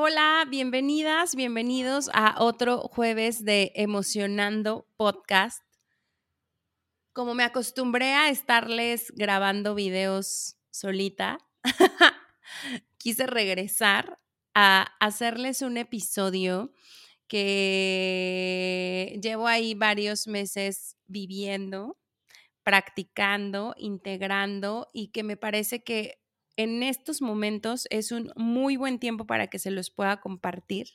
Hola, bienvenidas, bienvenidos a otro jueves de Emocionando Podcast. Como me acostumbré a estarles grabando videos solita, quise regresar a hacerles un episodio que llevo ahí varios meses viviendo, practicando, integrando y que me parece que en estos momentos es un muy buen tiempo para que se los pueda compartir,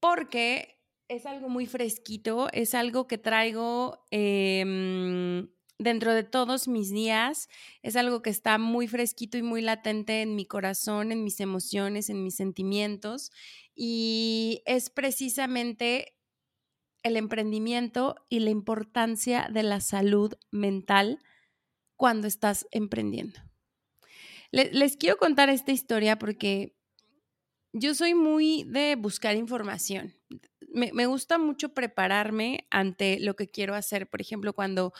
porque es algo muy fresquito, es algo que traigo em, dentro de todos mis días, es algo que está muy fresquito y muy latente en mi corazón, en mis emociones, en mis sentimientos, y es precisamente el emprendimiento y la importancia de la salud mental cuando estás emprendiendo les quiero contar esta historia porque yo soy muy de buscar información. Me, me, gusta mucho prepararme ante lo que quiero hacer. Por ejemplo, cuando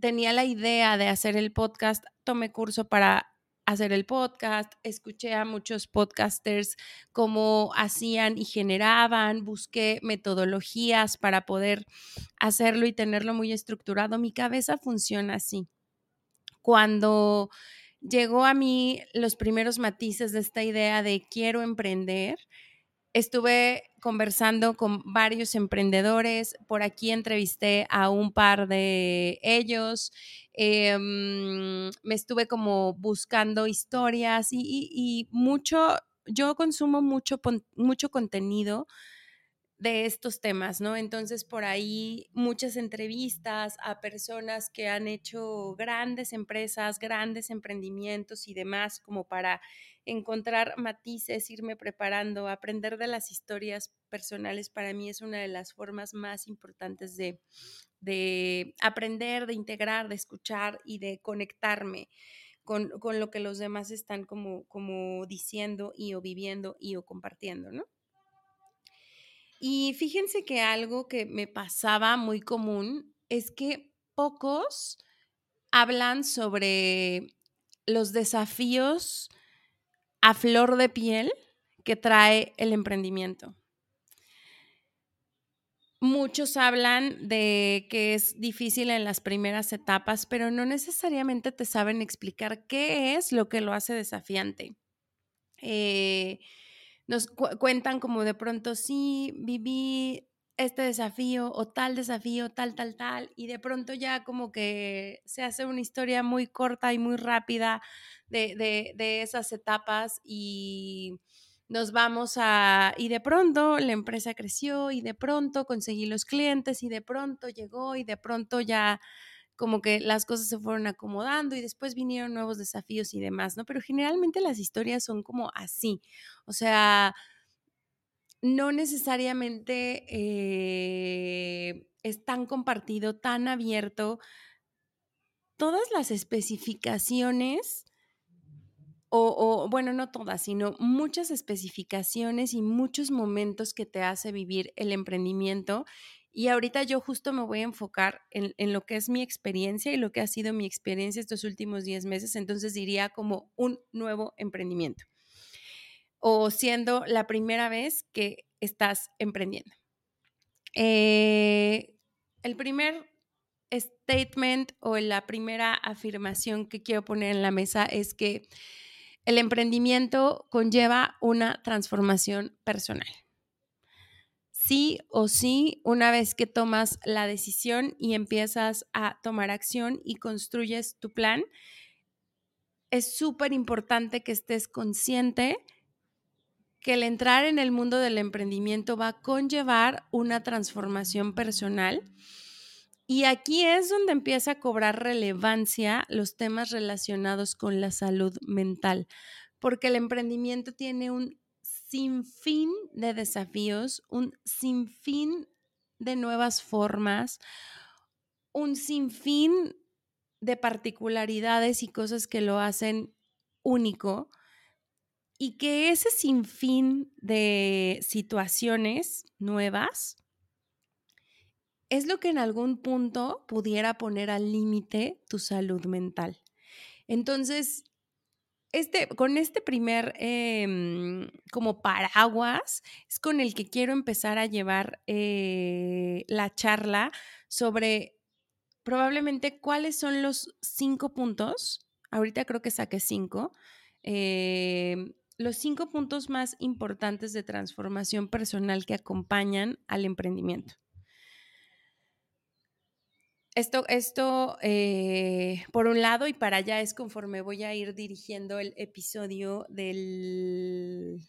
tenía la idea de hacer el podcast, tomé curso para hacer el podcast, escuché a muchos podcasters cómo hacían y generaban, busqué metodologías para poder hacerlo y tenerlo muy estructurado. Mi cabeza funciona así. Cuando llegó a mí los primeros matices de esta idea de quiero emprender. Estuve conversando con varios emprendedores, por aquí entrevisté a un par de ellos, em, me estuve como buscando historias y, mucho, yo consumo mucho, mucho contenido de estos temas, ¿no? Entonces, por ahí muchas entrevistas a personas que han hecho grandes empresas, grandes emprendimientos y demás, como para encontrar matices, irme preparando, aprender de las historias personales, para mí es una de las formas más importantes de, de aprender, de integrar, de escuchar y de conectarme. Con, con, lo que los demás están como, como diciendo y o viviendo y o compartiendo, ¿no? Y fíjense que algo que me pasaba muy común es que pocos hablan sobre los desafíos a flor de piel que trae el emprendimiento. Muchos hablan de que es difícil en las primeras etapas, pero no necesariamente te saben explicar qué es lo que lo hace desafiante. Eh, nos cuentan como de pronto, sí, viví este desafío o tal desafío, tal, tal, tal, y de pronto ya como que se hace una historia muy corta y muy rápida de, de esas etapas y nos vamos a, y de pronto la empresa creció y de pronto conseguí los clientes y de pronto llegó y de pronto ya como que las cosas se fueron acomodando y después vinieron nuevos desafíos y demás, ¿no? Pero generalmente las historias son como así, o sea, no necesariamente eh, es tan compartido, tan abierto. Todas las especificaciones, o, o, bueno, no todas, sino muchas especificaciones y muchos momentos que te hace vivir el emprendimiento y ahorita yo justo me voy a enfocar en, lo que es mi experiencia y lo que ha sido mi experiencia estos últimos 10 meses. Entonces diría como un nuevo emprendimiento o siendo la primera vez que estás emprendiendo. Eh, el primer statement o la primera afirmación que quiero poner en la mesa es que el emprendimiento conlleva una transformación personal sí o sí, una vez que tomas la decisión y empiezas a tomar acción y construyes tu plan, es súper importante que estés consciente que el entrar en el mundo del emprendimiento va a conllevar una transformación personal. Y aquí es donde empieza a cobrar relevancia los temas relacionados con la salud mental, porque el emprendimiento tiene un sinfín de desafíos, un sinfín de nuevas formas, un sinfín de particularidades y cosas que lo hacen único y que ese sinfín de situaciones nuevas es lo que en algún punto pudiera poner al límite tu salud mental. Entonces, este, con este primer em, como paraguas es con el que quiero empezar a llevar eh, la charla sobre probablemente cuáles son los cinco puntos. Ahorita creo que saqué cinco. Em, los cinco puntos más importantes de transformación personal que acompañan al emprendimiento. Esto, esto eh, por un lado, y para allá es conforme voy a ir dirigiendo el episodio del,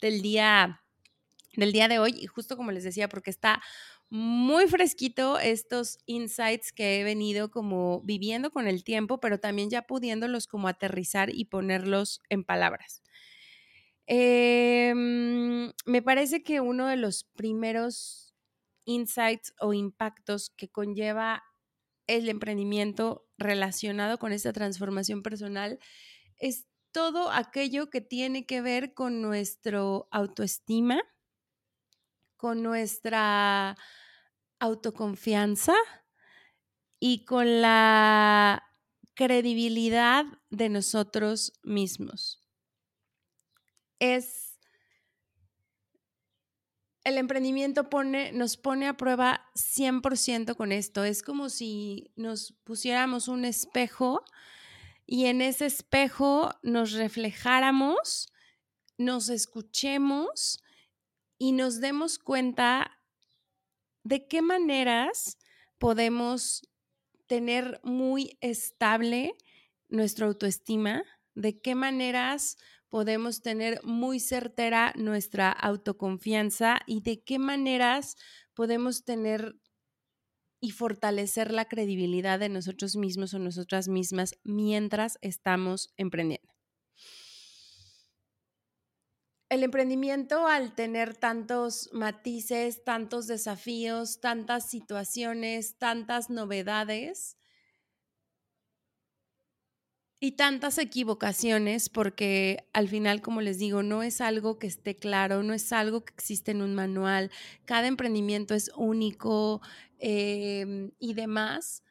del, día, del día de hoy, y justo como les decía, porque está muy fresquito estos insights que he venido como viviendo con el tiempo, pero también ya pudiéndolos como aterrizar y ponerlos en palabras. Em, me parece que uno de los primeros insights o impactos que conlleva el emprendimiento relacionado con esta transformación personal es todo aquello que tiene que ver con nuestro autoestima, con nuestra autoconfianza y con la credibilidad de nosotros mismos. Es el emprendimiento pone, nos pone a prueba 100% con esto. Es como si nos pusiéramos un espejo y en ese espejo nos reflejáramos, nos escuchemos y nos demos cuenta de qué maneras podemos tener muy estable nuestra autoestima, de qué maneras podemos tener muy certera nuestra autoconfianza y de qué maneras podemos tener y fortalecer la credibilidad de nosotros mismos o nosotras mismas mientras estamos emprendiendo. El emprendimiento, al tener tantos matices, tantos desafíos, tantas situaciones, tantas novedades, y tantas equivocaciones porque al final, como les digo, no es algo que esté claro, no es algo que existe en un manual, cada emprendimiento es único em, y demás,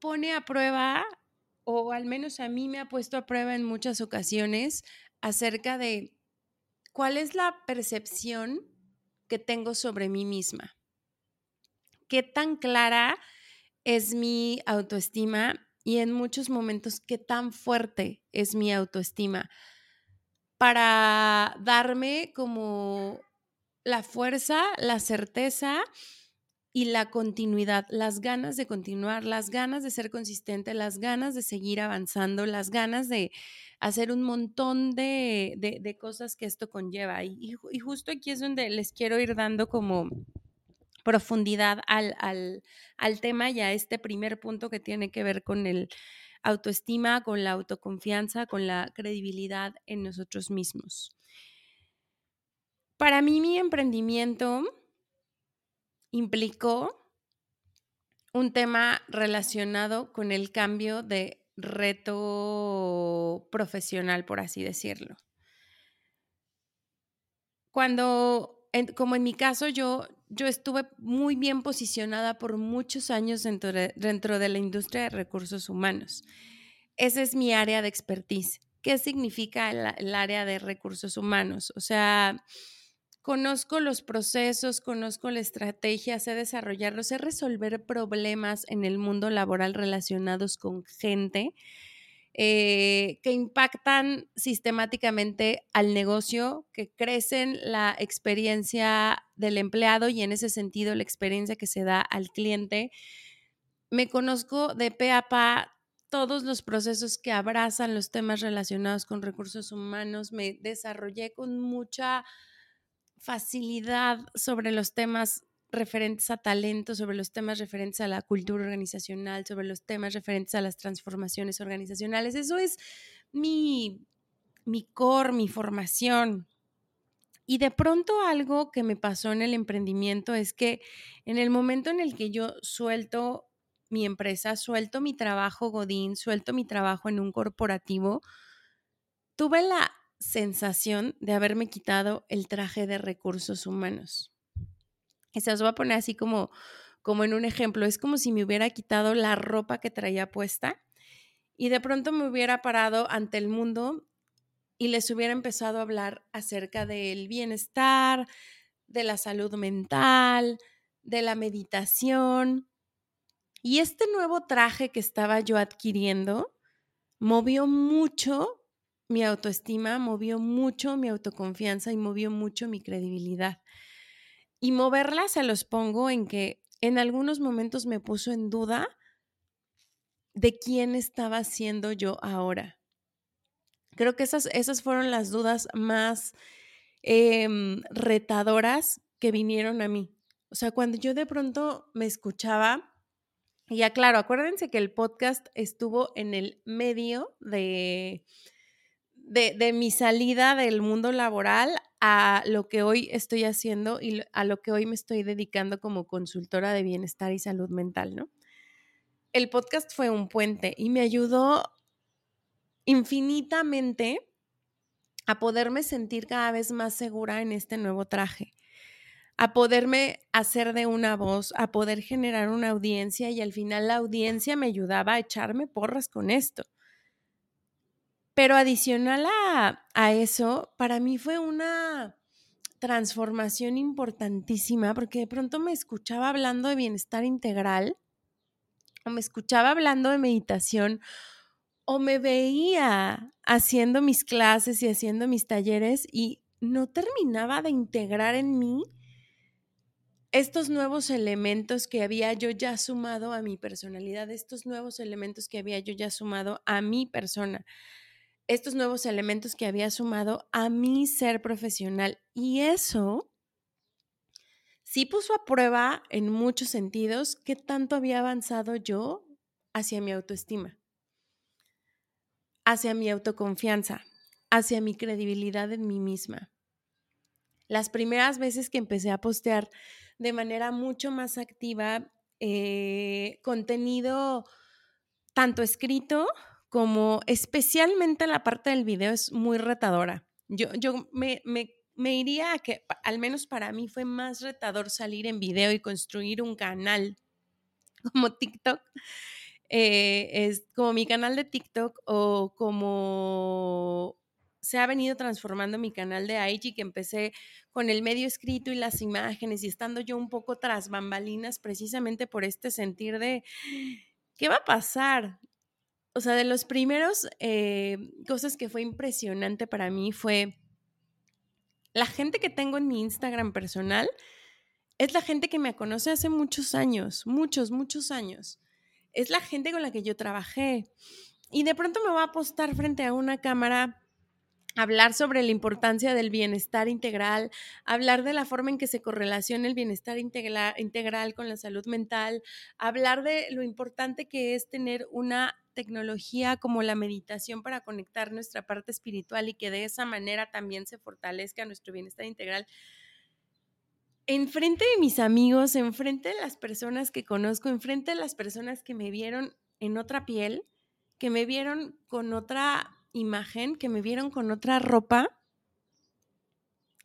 pone a prueba, o al menos a mí me ha puesto a prueba en muchas ocasiones, acerca de cuál es la percepción que tengo sobre mí misma. ¿Qué tan clara es mi autoestima y en muchos momentos qué tan fuerte es mi autoestima para darme como la fuerza, la certeza y la continuidad, las ganas de continuar, las ganas de ser consistente, las ganas de seguir avanzando, las ganas de hacer un montón de, cosas que esto conlleva. y, justo aquí es donde les quiero ir dando como profundidad al, al, tema y a este primer punto que tiene que ver con el autoestima, con la autoconfianza, con la credibilidad en nosotros mismos. Para mí mi emprendimiento implicó un tema relacionado con el cambio de reto profesional, por así decirlo. Cuando, como en mi caso, yo yo estuve muy bien posicionada por muchos años dentro de, la industria de recursos humanos. Esa es mi área de expertise. ¿Qué significa el, área de recursos humanos? O sea, conozco los procesos, conozco la estrategia, sé desarrollarlos, sé resolver problemas en el mundo laboral relacionados con gente eh, que impactan sistemáticamente al negocio, que crecen la experiencia del empleado y en ese sentido la experiencia que se da al cliente. Me conozco de pe a pa todos los procesos que abrazan los temas relacionados con recursos humanos. Me desarrollé con mucha facilidad sobre los temas referentes a talento, sobre los temas referentes a la cultura organizacional, sobre los temas referentes a las transformaciones organizacionales. Eso es mi, mi core, mi formación. Y de pronto algo que me pasó en el emprendimiento es que en el momento en el que yo suelto mi empresa, suelto mi trabajo Godín, suelto mi trabajo en un corporativo, tuve la sensación de haberme quitado el traje de recursos humanos. Se os voy a poner así como, como en un ejemplo. Es como si me hubiera quitado la ropa que traía puesta y de pronto me hubiera parado ante el mundo y les hubiera empezado a hablar acerca del bienestar, de la salud mental, de la meditación. Y este nuevo traje que estaba yo adquiriendo movió mucho mi autoestima, movió mucho mi autoconfianza y movió mucho mi credibilidad. Y moverla se los pongo en que en algunos momentos me puso en duda de quién estaba siendo yo ahora. Creo que esas, esas fueron las dudas más em, retadoras que vinieron a mí. O sea, cuando yo de pronto me escuchaba, y ya claro, acuérdense que el podcast estuvo en el medio de, de, mi salida del mundo laboral a lo que hoy estoy haciendo y a lo que hoy me estoy dedicando como consultora de bienestar y salud mental, ¿no? El podcast fue un puente y me ayudó infinitamente a poderme sentir cada vez más segura en este nuevo traje, a poderme hacer de una voz, a poder generar una audiencia y al final la audiencia me ayudaba a echarme porras con esto. Pero adicional a, a eso, para mí fue una transformación importantísima porque de pronto me escuchaba hablando de bienestar integral o me escuchaba hablando de meditación o me veía haciendo mis clases y haciendo mis talleres y no terminaba de integrar en mí estos nuevos elementos que había yo ya sumado a mi personalidad, estos nuevos elementos que había yo ya sumado a mi persona, estos nuevos elementos que había sumado a mi ser profesional. Y eso sí puso a prueba en muchos sentidos qué tanto había avanzado yo hacia mi autoestima hacia mi autoconfianza, hacia mi credibilidad en mí misma. Las primeras veces que empecé a postear de manera mucho más activa eh, contenido tanto escrito como especialmente la parte del video es muy retadora. Yo, yo me, me, iría a que, al menos para mí, fue más retador salir en video y construir un canal como TikTok eh, es como mi canal de TikTok o como se ha venido transformando mi canal de IG, que empecé con el medio escrito y las imágenes y estando yo un poco tras bambalinas precisamente por este sentir de, ¿qué va a pasar? O sea, de los primeros eh, cosas que fue impresionante para mí fue la gente que tengo en mi Instagram personal, es la gente que me conoce hace muchos años, muchos, muchos años es la gente con la que yo trabajé. Y de pronto me voy a apostar frente a una cámara hablar sobre la importancia del bienestar integral, hablar de la forma en que se correlaciona el bienestar integral con la salud mental, hablar de lo importante que es tener una tecnología como la meditación para conectar nuestra parte espiritual y que de esa manera también se fortalezca nuestro bienestar integral. Enfrente de mis amigos, enfrente de las personas que conozco, enfrente de las personas que me vieron en otra piel, que me vieron con otra imagen, que me vieron con otra ropa,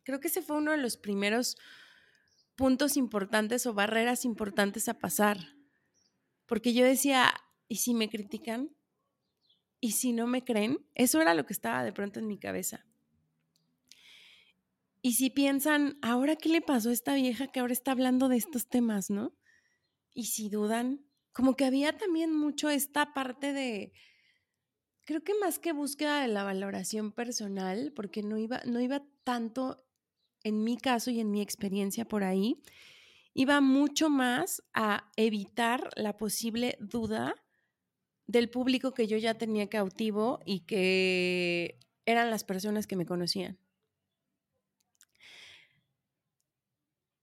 creo que ese fue uno de los primeros puntos importantes o barreras importantes a pasar. Porque yo decía, ¿y si me critican? ¿Y si no me creen? Eso era lo que estaba de pronto en mi cabeza. Y si piensan, ¿ahora qué le pasó a esta vieja que ahora está hablando de estos temas, no? Y si dudan, como que había también mucho esta parte de, creo que más que búsqueda de la valoración personal, porque no iba, no iba tanto en mi caso y en mi experiencia por ahí, iba mucho más a evitar la posible duda del público que yo ya tenía cautivo y que eran las personas que me conocían.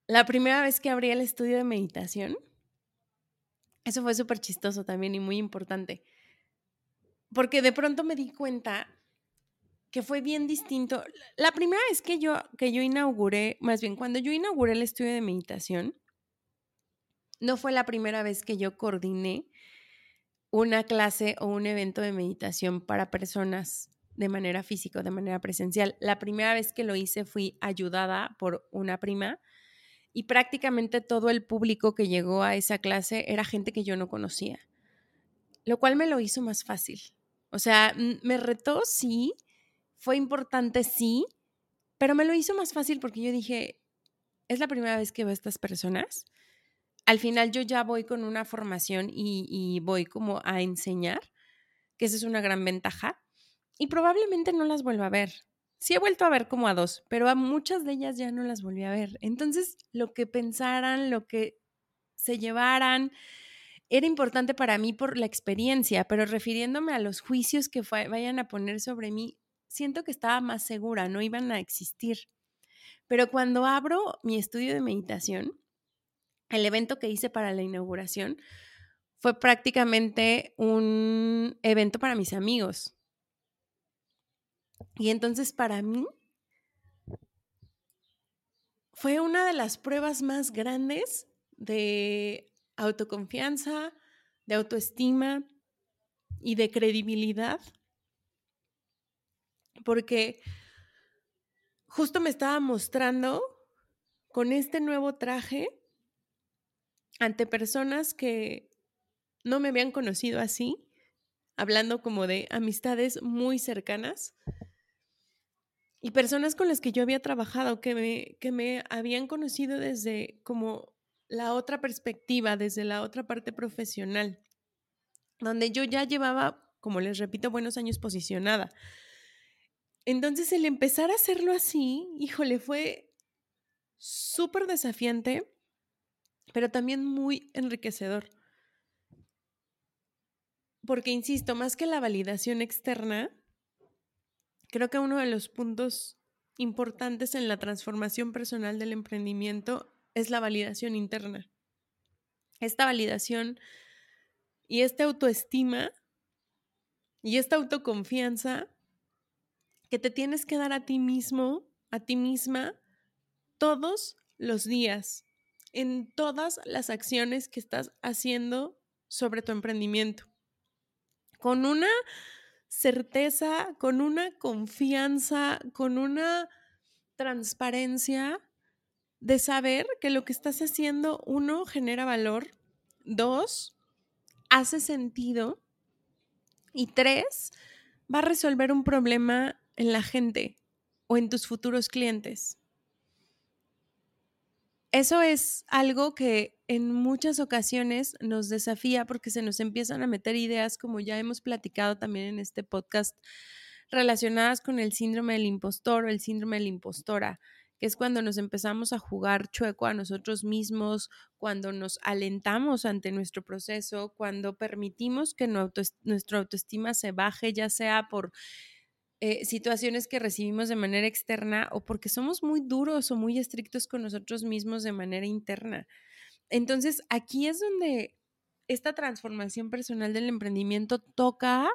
La primera vez que abrí el estudio de meditación, eso fue súper chistoso también y muy importante, porque de pronto me di cuenta que fue bien distinto. La primera vez que yo, que yo inauguré, más bien cuando yo inauguré el estudio de meditación, no fue la primera vez que yo coordiné una clase o un evento de meditación para personas de manera física, de manera presencial. La primera vez que lo hice fui ayudada por una prima y prácticamente todo el público que llegó a esa clase era gente que yo no conocía, lo cual me lo hizo más fácil. O sea, me retó, sí, fue importante, sí, pero me lo hizo más fácil porque yo dije, es la primera vez que veo a estas personas. Al final yo ya voy con una formación y, voy como a enseñar, que esa es una gran ventaja, y probablemente no las vuelva a ver. Sí he vuelto a ver como a dos, pero a muchas de ellas ya no las volví a ver. Entonces, lo que pensaran, lo que se llevaran, era importante para mí por la experiencia, pero refiriéndome a los juicios que vayan a poner sobre mí, siento que estaba más segura, no iban a existir. Pero cuando abro mi estudio de meditación, el evento que hice para la inauguración fue prácticamente un evento para mis amigos. Y entonces para mí fue una de las pruebas más grandes de autoconfianza, de autoestima y de credibilidad, porque justo me estaba mostrando con este nuevo traje ante personas que no me habían conocido así, hablando como de amistades muy cercanas y personas con las que yo había trabajado, que me, que me habían conocido desde como la otra perspectiva, desde la otra parte profesional, donde yo ya llevaba, como les repito, buenos años posicionada. Entonces el empezar a hacerlo así, híjole, fue súper desafiante, pero también muy enriquecedor. Porque, insisto, más que la validación externa, creo que uno de los puntos importantes en la transformación personal del emprendimiento es la validación interna. Esta validación y esta autoestima y esta autoconfianza que te tienes que dar a ti mismo, a ti misma, todos los días, en todas las acciones que estás haciendo sobre tu emprendimiento. Con una certeza, con una confianza, con una transparencia de saber que lo que estás haciendo, uno, genera valor, dos, hace sentido y tres, va a resolver un problema en la gente o en tus futuros clientes. Eso es algo que en muchas ocasiones nos desafía porque se nos empiezan a meter ideas, como ya hemos platicado también en este podcast, relacionadas con el síndrome del impostor o el síndrome de la impostora, que es cuando nos empezamos a jugar chueco a nosotros mismos, cuando nos alentamos ante nuestro proceso, cuando permitimos que nuestra autoestima se baje, ya sea por eh, situaciones que recibimos de manera externa o porque somos muy duros o muy estrictos con nosotros mismos de manera interna. Entonces, aquí es donde esta transformación personal del emprendimiento toca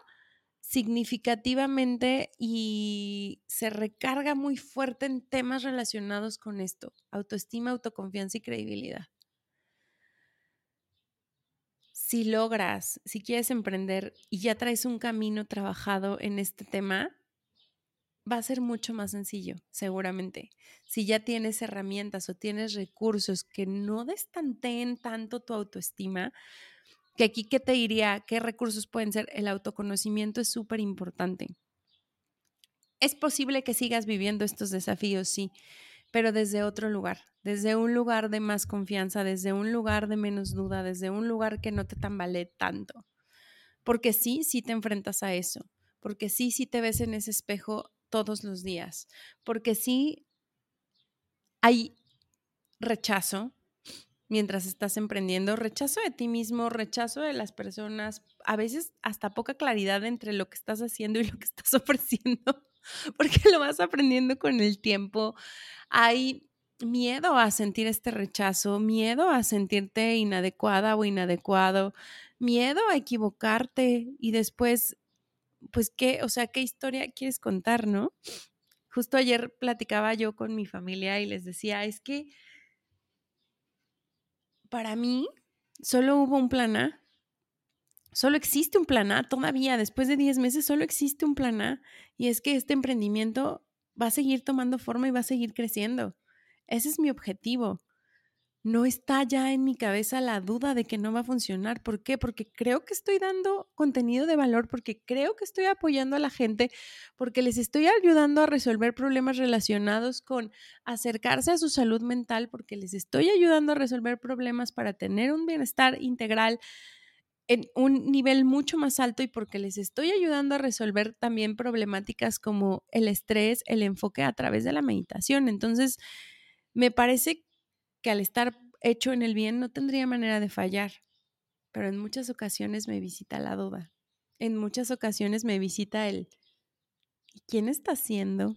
significativamente y se recarga muy fuerte en temas relacionados con esto, autoestima, autoconfianza y credibilidad. Si logras, si quieres emprender y ya traes un camino trabajado en este tema, va a ser mucho más sencillo, seguramente. Si ya tienes herramientas o tienes recursos que no destanteen tanto tu autoestima, que aquí, ¿qué te diría? ¿Qué recursos pueden ser? El autoconocimiento es súper importante. Es posible que sigas viviendo estos desafíos, sí, pero desde otro lugar, desde un lugar de más confianza, desde un lugar de menos duda, desde un lugar que no te tambalee tanto. Porque sí, sí te enfrentas a eso, porque sí, sí te ves en ese espejo todos los días, porque sí hay rechazo mientras estás emprendiendo, rechazo de ti mismo, rechazo de las personas, a veces hasta poca claridad entre lo que estás haciendo y lo que estás ofreciendo, porque lo vas aprendiendo con el tiempo. Hay miedo a sentir este rechazo, miedo a sentirte inadecuada o inadecuado, miedo a equivocarte y después pues qué, o sea, qué historia quieres contar, ¿no? Justo ayer platicaba yo con mi familia y les decía, es que para mí solo hubo un plan A. Solo existe un plan A todavía, después de 10 meses, solo existe un plan A. Y es que este emprendimiento va a seguir tomando forma y va a seguir creciendo. Ese es mi objetivo no está ya en mi cabeza la duda de que no va a funcionar. ¿Por qué? Porque creo que estoy dando contenido de valor, porque creo que estoy apoyando a la gente, porque les estoy ayudando a resolver problemas relacionados con acercarse a su salud mental, porque les estoy ayudando a resolver problemas para tener un bienestar integral en un nivel mucho más alto y porque les estoy ayudando a resolver también problemáticas como el estrés, el enfoque a través de la meditación. Entonces, me parece que al estar hecho en el bien no tendría manera de fallar, pero en muchas ocasiones me visita la duda. En muchas ocasiones me visita el ¿quién está haciendo?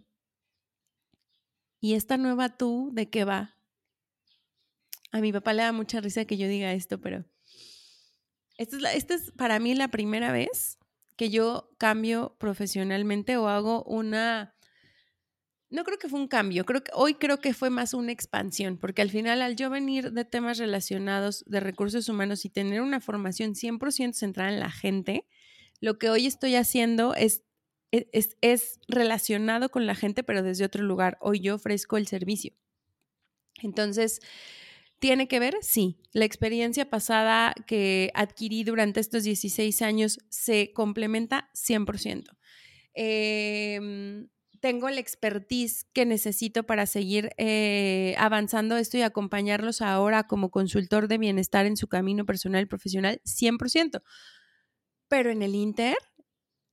¿Y esta nueva tú de qué va? A mi papá le da mucha risa que yo diga esto, pero esta es, esta es para mí la primera vez que yo cambio profesionalmente o hago una no creo que fue un cambio, creo que hoy creo que fue más una expansión, porque al final al yo venir de temas relacionados de recursos humanos y tener una formación 100% centrada en la gente, lo que hoy estoy haciendo es, e, es, es, relacionado con la gente, pero desde otro lugar. Hoy yo ofrezco el servicio. Entonces, ¿tiene que ver? Sí. La experiencia pasada que adquirí durante estos 16 años se complementa 100%. Eh, tengo la expertise que necesito para seguir eh, avanzando esto y acompañarlos ahora como consultor de bienestar en su camino personal y profesional, 100%. Pero en el Inter,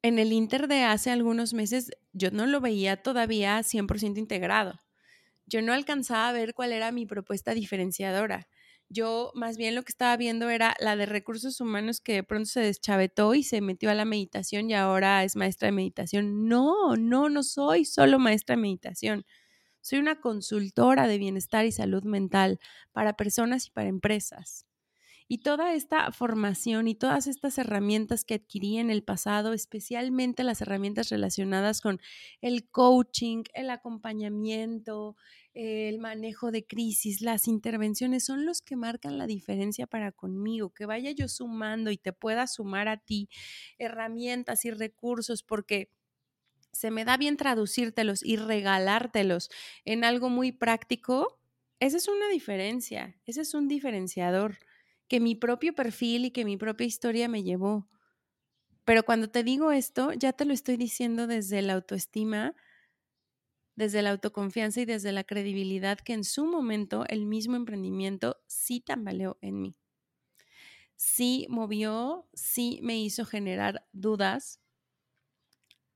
en el Inter de hace algunos meses, yo no lo veía todavía 100% integrado. Yo no alcanzaba a ver cuál era mi propuesta diferenciadora. Yo más bien lo que estaba viendo era la de recursos humanos que de pronto se deschavetó y se metió a la meditación y ahora es maestra de meditación. No, no, no soy solo maestra de meditación. Soy una consultora de bienestar y salud mental para personas y para empresas. Y toda esta formación y todas estas herramientas que adquirí en el pasado, especialmente las herramientas relacionadas con el coaching, el acompañamiento, el manejo de crisis, las intervenciones, son los que marcan la diferencia para conmigo, que vaya yo sumando y te pueda sumar a ti herramientas y recursos, porque se me da bien traducírtelos y regalártelos en algo muy práctico. Esa es una diferencia, ese es un diferenciador que mi propio perfil y que mi propia historia me llevó. Pero cuando te digo esto, ya te lo estoy diciendo desde la autoestima, desde la autoconfianza y desde la credibilidad que en su momento el mismo emprendimiento sí tambaleó en mí. Sí movió, sí me hizo generar dudas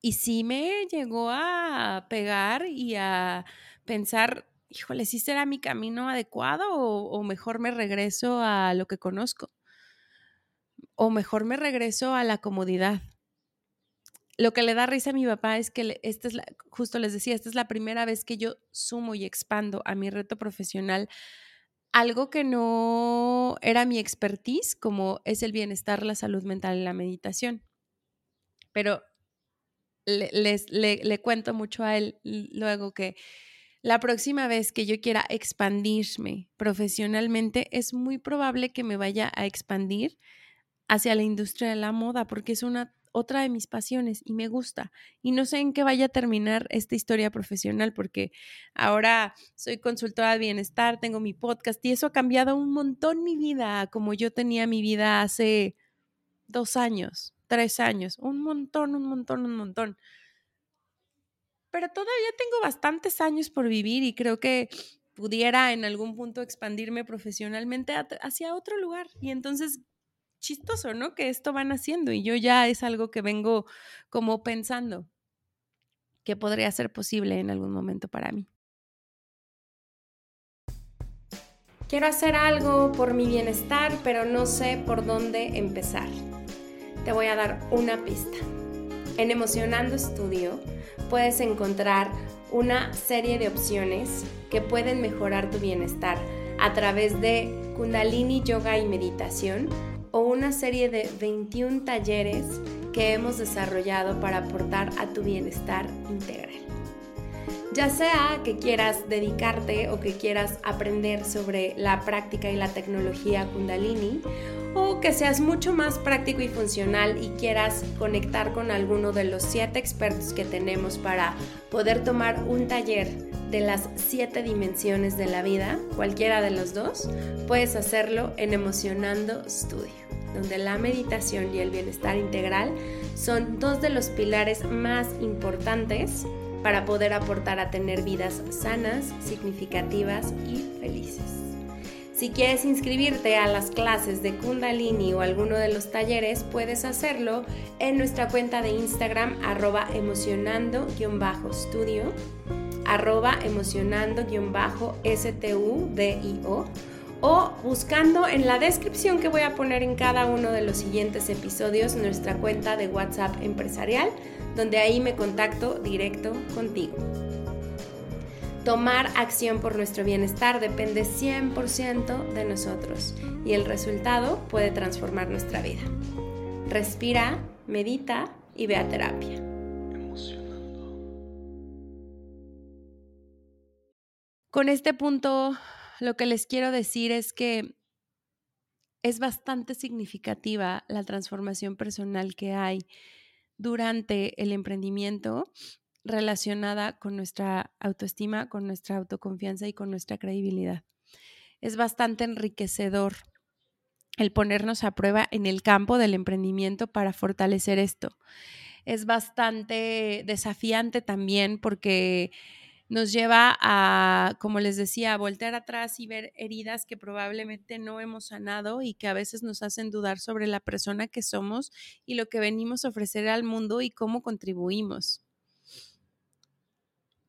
y sí me llegó a pegar y a pensar, híjole, ¿sí será mi camino adecuado o, mejor me regreso a lo que conozco? O mejor me regreso a la comodidad. Lo que le da risa a mi papá es que esta es justo les decía, esta es la primera vez que yo sumo y expando a mi reto profesional algo que no era mi expertise, como es el bienestar, la salud mental y la meditación. Pero le, les, le cuento mucho a él luego que la próxima vez que yo quiera expandirme profesionalmente, es muy probable que me vaya a expandir hacia la industria de la moda, porque es una otra de mis pasiones y me gusta. Y no sé en qué vaya a terminar esta historia profesional, porque ahora soy consultora de bienestar, tengo mi podcast y eso ha cambiado un montón mi vida, como yo tenía mi vida hace dos años, tres años, un montón, un montón, un montón pero todavía tengo bastantes años por vivir y creo que pudiera en algún punto expandirme profesionalmente hacia otro lugar. Y entonces, chistoso, ¿no? Que esto van haciendo y yo ya es algo que vengo como pensando que podría ser posible en algún momento para mí. Quiero hacer algo por mi bienestar, pero no sé por dónde empezar. Te voy a dar una pista. En Emocionando Studio puedes encontrar una serie de opciones que pueden mejorar tu bienestar a través de Kundalini Yoga y Meditación o una serie de 21 talleres que hemos desarrollado para aportar a tu bienestar integral. Ya sea que quieras dedicarte o que quieras aprender sobre la práctica y la tecnología kundalini, o que seas mucho más práctico y funcional y quieras conectar con alguno de los siete expertos que tenemos para poder tomar un taller de las siete dimensiones de la vida, cualquiera de los dos, puedes hacerlo en Emocionando Studio, donde la meditación y el bienestar integral son dos de los pilares más importantes para poder aportar a tener vidas sanas, significativas y felices. Si quieres inscribirte a las clases de Kundalini o alguno de los talleres, puedes hacerlo en nuestra cuenta de Instagram arroba emocionando-studio arroba emocionando-studio o buscando en la descripción que voy a poner en cada uno de los siguientes episodios nuestra cuenta de WhatsApp empresarial, donde ahí me contacto directo contigo. Tomar acción por nuestro bienestar depende 100% de nosotros y el resultado puede transformar nuestra vida. Respira, medita y ve a terapia. Con este punto, lo que les quiero decir es que es bastante significativa la transformación personal que hay durante el emprendimiento relacionada con nuestra autoestima, con nuestra autoconfianza y con nuestra credibilidad. Es bastante enriquecedor el ponernos a prueba en el campo del emprendimiento para fortalecer esto. Es bastante desafiante también porque nos lleva a, como les decía, a voltear atrás y ver heridas que probablemente no hemos sanado y que a veces nos hacen dudar sobre la persona que somos y lo que venimos a ofrecer al mundo y cómo contribuimos.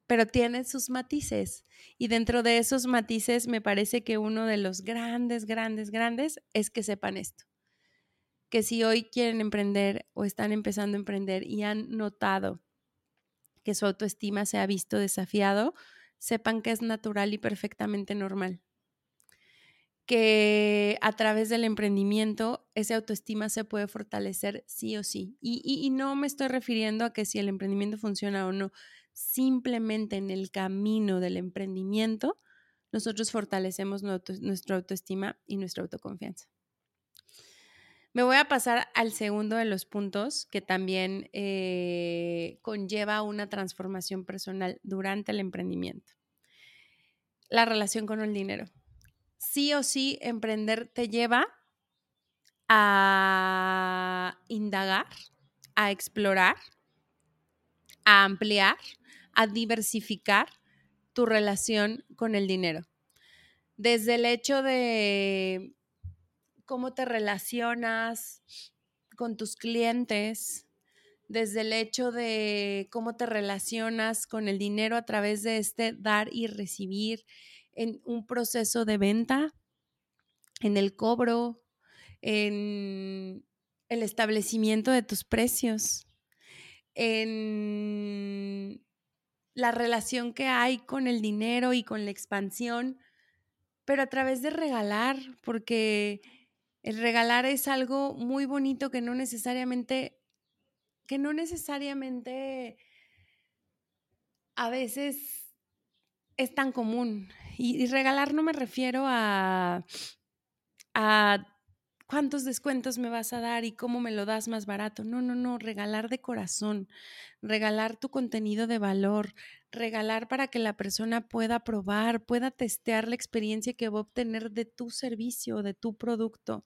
Pero tiene sus matices y dentro de esos matices me parece que uno de los grandes, grandes, grandes es que sepan esto. Que si hoy quieren emprender o están empezando a emprender y han notado que su autoestima se ha visto desafiado, sepan que es natural y perfectamente normal. Que a través del emprendimiento esa autoestima se puede fortalecer sí o sí. Y, no me estoy refiriendo a que si el emprendimiento funciona o no, simplemente en el camino del emprendimiento nosotros fortalecemos nuestra autoestima y nuestra autoconfianza. Me voy a pasar al segundo de los puntos que también eh, conlleva una transformación personal durante el emprendimiento. La relación con el dinero. Sí o sí, emprender te lleva a indagar, a explorar, a ampliar, a diversificar tu relación con el dinero. Desde el hecho de cómo te relacionas con tus clientes, desde el hecho de cómo te relacionas con el dinero a través de este dar y recibir en un proceso de venta, en el cobro, en el establecimiento de tus precios, en la relación que hay con el dinero y con la expansión, pero a través de regalar, porque el regalar es algo muy bonito que no necesariamente, que no necesariamente a veces es tan común. Y, regalar no me refiero a, a cuántos descuentos me vas a dar y cómo me lo das más barato. No, no, no, regalar de corazón, regalar tu contenido de valor, regalar para que la persona pueda probar, pueda testear la experiencia que va a obtener de tu servicio, de tu producto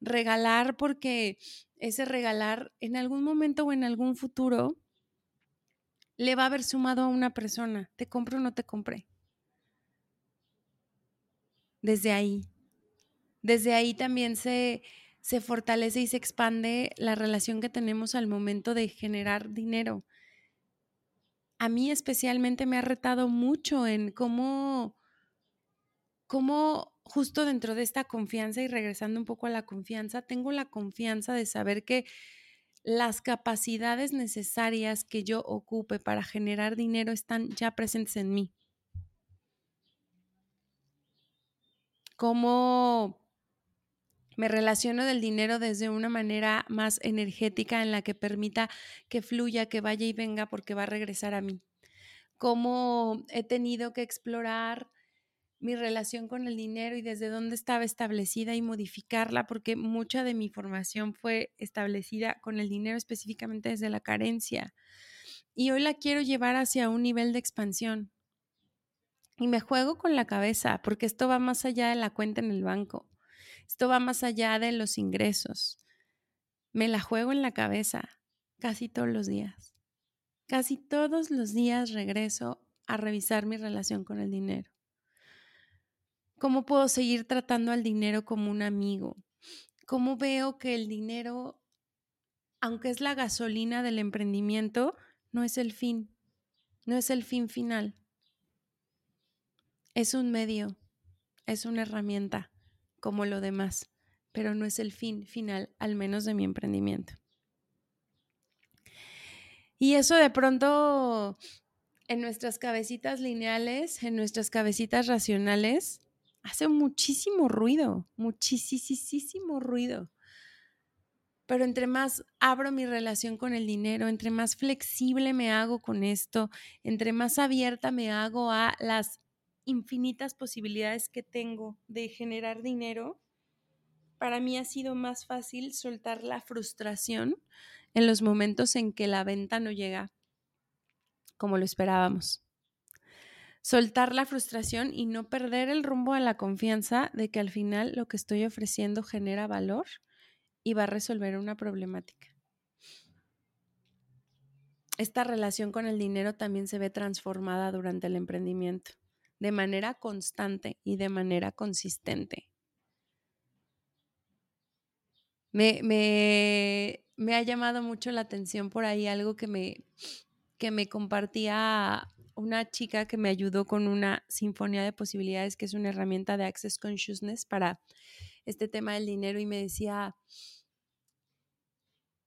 regalar porque ese regalar en algún momento o en algún futuro le va a haber sumado a una persona, te compro o no te compré. Desde ahí. Desde ahí también se, se fortalece y se expande la relación que tenemos al momento de generar dinero. A mí especialmente me ha retado mucho en cómo, cómo justo dentro de esta confianza y regresando un poco a la confianza, tengo la confianza de saber que las capacidades necesarias que yo ocupe para generar dinero están ya presentes en mí. Como Me relaciono del dinero desde una manera más energética en la que permita que fluya, que vaya y venga porque va a regresar a mí. Cómo he tenido que explorar mi relación con el dinero y desde dónde estaba establecida y modificarla, porque mucha de mi formación fue establecida con el dinero específicamente desde la carencia. Y hoy la quiero llevar hacia un nivel de expansión. Y me juego con la cabeza, porque esto va más allá de la cuenta en el banco. Esto va más allá de los ingresos. Me la juego en la cabeza casi todos los días. Casi todos los días regreso a revisar mi relación con el dinero. ¿Cómo puedo seguir tratando al dinero como un amigo? ¿Cómo veo que el dinero, aunque es la gasolina del emprendimiento, no es el fin, no es el fin final? Es un medio, es una herramienta, como lo demás, pero no es el fin final, al menos de mi emprendimiento. Y eso de pronto en nuestras cabecitas lineales, en nuestras cabecitas racionales, hace muchísimo ruido, muchísimo ruido. Pero entre más abro mi relación con el dinero, entre más flexible me hago con esto, entre más abierta me hago a las infinitas posibilidades que tengo de generar dinero, para mí ha sido más fácil soltar la frustración en los momentos en que la venta no llega como lo esperábamos soltar la frustración y no perder el rumbo a la confianza de que al final lo que estoy ofreciendo genera valor y va a resolver una problemática. Esta relación con el dinero también se ve transformada durante el emprendimiento, de manera constante y de manera consistente. Me, me, ha llamado mucho la atención por ahí algo que me, que me compartía una chica que me ayudó con una sinfonía de posibilidades, que es una herramienta de Access Consciousness para este tema del dinero y me decía,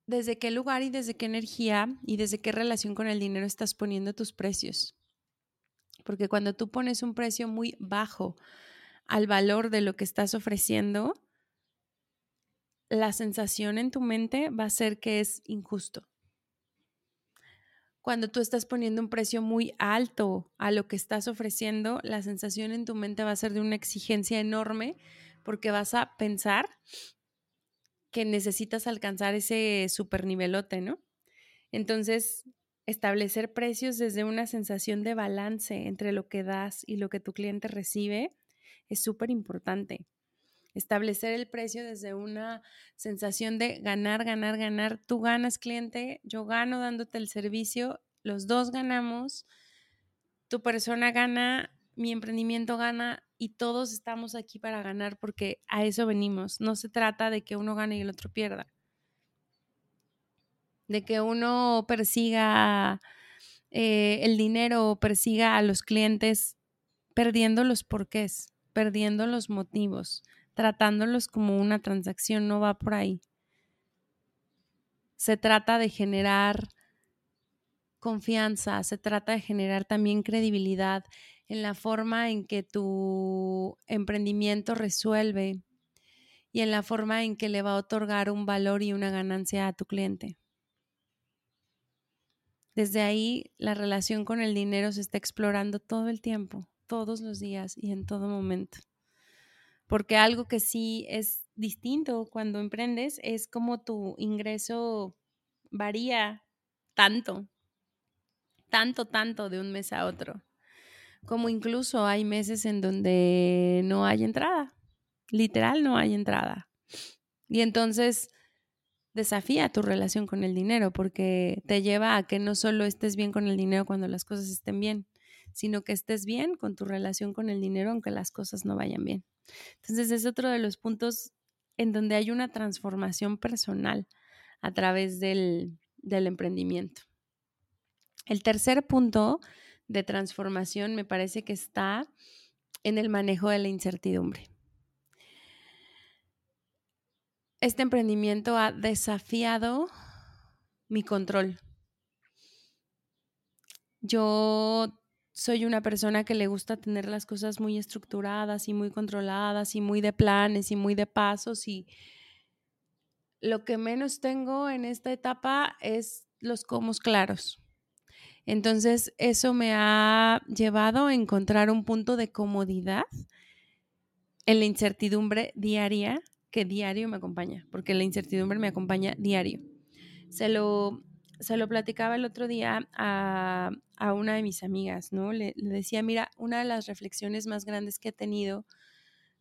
¿desde qué lugar y desde qué energía y desde qué relación con el dinero estás poniendo tus precios? Porque cuando tú pones un precio muy bajo al valor de lo que estás ofreciendo, la sensación en tu mente va a ser que es injusto cuando tú estás poniendo un precio muy alto a lo que estás ofreciendo, la sensación en tu mente va a ser de una exigencia enorme porque vas a pensar que necesitas alcanzar ese super nivelote, ¿no? Entonces, establecer precios desde una sensación de balance entre lo que das y lo que tu cliente recibe es súper importante establecer el precio desde una sensación de ganar, ganar, ganar. Tú ganas cliente, yo gano dándote el servicio, los dos ganamos, tu persona gana, mi emprendimiento gana y todos estamos aquí para ganar porque a eso venimos. No se trata de que uno gane y el otro pierda. De que uno persiga eh, el dinero persiga a los clientes perdiendo los porqués, perdiendo los motivos, tratándolos como una transacción, no va por ahí. Se trata de generar confianza, se trata de generar también credibilidad en la forma en que tu emprendimiento resuelve y en la forma en que le va a otorgar un valor y una ganancia a tu cliente. Desde ahí la relación con el dinero se está explorando todo el tiempo, todos los días y en todo momento porque algo que sí es distinto cuando emprendes es como tu ingreso varía tanto, tanto, tanto de un mes a otro. Como incluso hay meses en donde no hay entrada, literal no hay entrada. Y entonces desafía tu relación con el dinero porque te lleva a que no solo estés bien con el dinero cuando las cosas estén bien, sino que estés bien con tu relación con el dinero aunque las cosas no vayan bien. Entonces es otro de los puntos en donde hay una transformación personal a través del, del emprendimiento. El tercer punto de transformación me parece que está en el manejo de la incertidumbre. Este emprendimiento ha desafiado mi control. Yo soy una persona que le gusta tener las cosas muy estructuradas y muy controladas y muy de planes y muy de pasos y lo que menos tengo en esta etapa es los comos claros. Entonces, eso me ha llevado a encontrar un punto de comodidad en la incertidumbre diaria que diario me acompaña, porque la incertidumbre me acompaña diario. Se lo, se lo platicaba el otro día a, una de mis amigas, ¿no? Le, le decía, mira, una de las reflexiones más grandes que he tenido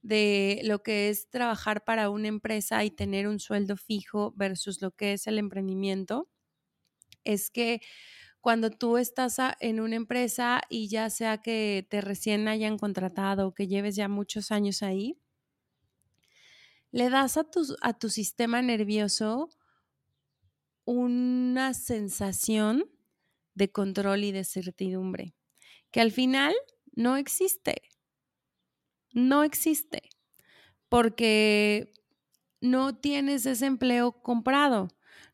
de lo que es trabajar para una empresa y tener un sueldo fijo versus lo que es el emprendimiento, es que cuando tú estás en una empresa y ya sea que te recién hayan contratado o que lleves ya muchos años ahí, le das a tu, a tu sistema nervioso una sensación de control y de certidumbre, que al final no existe. No existe, porque no tienes ese empleo comprado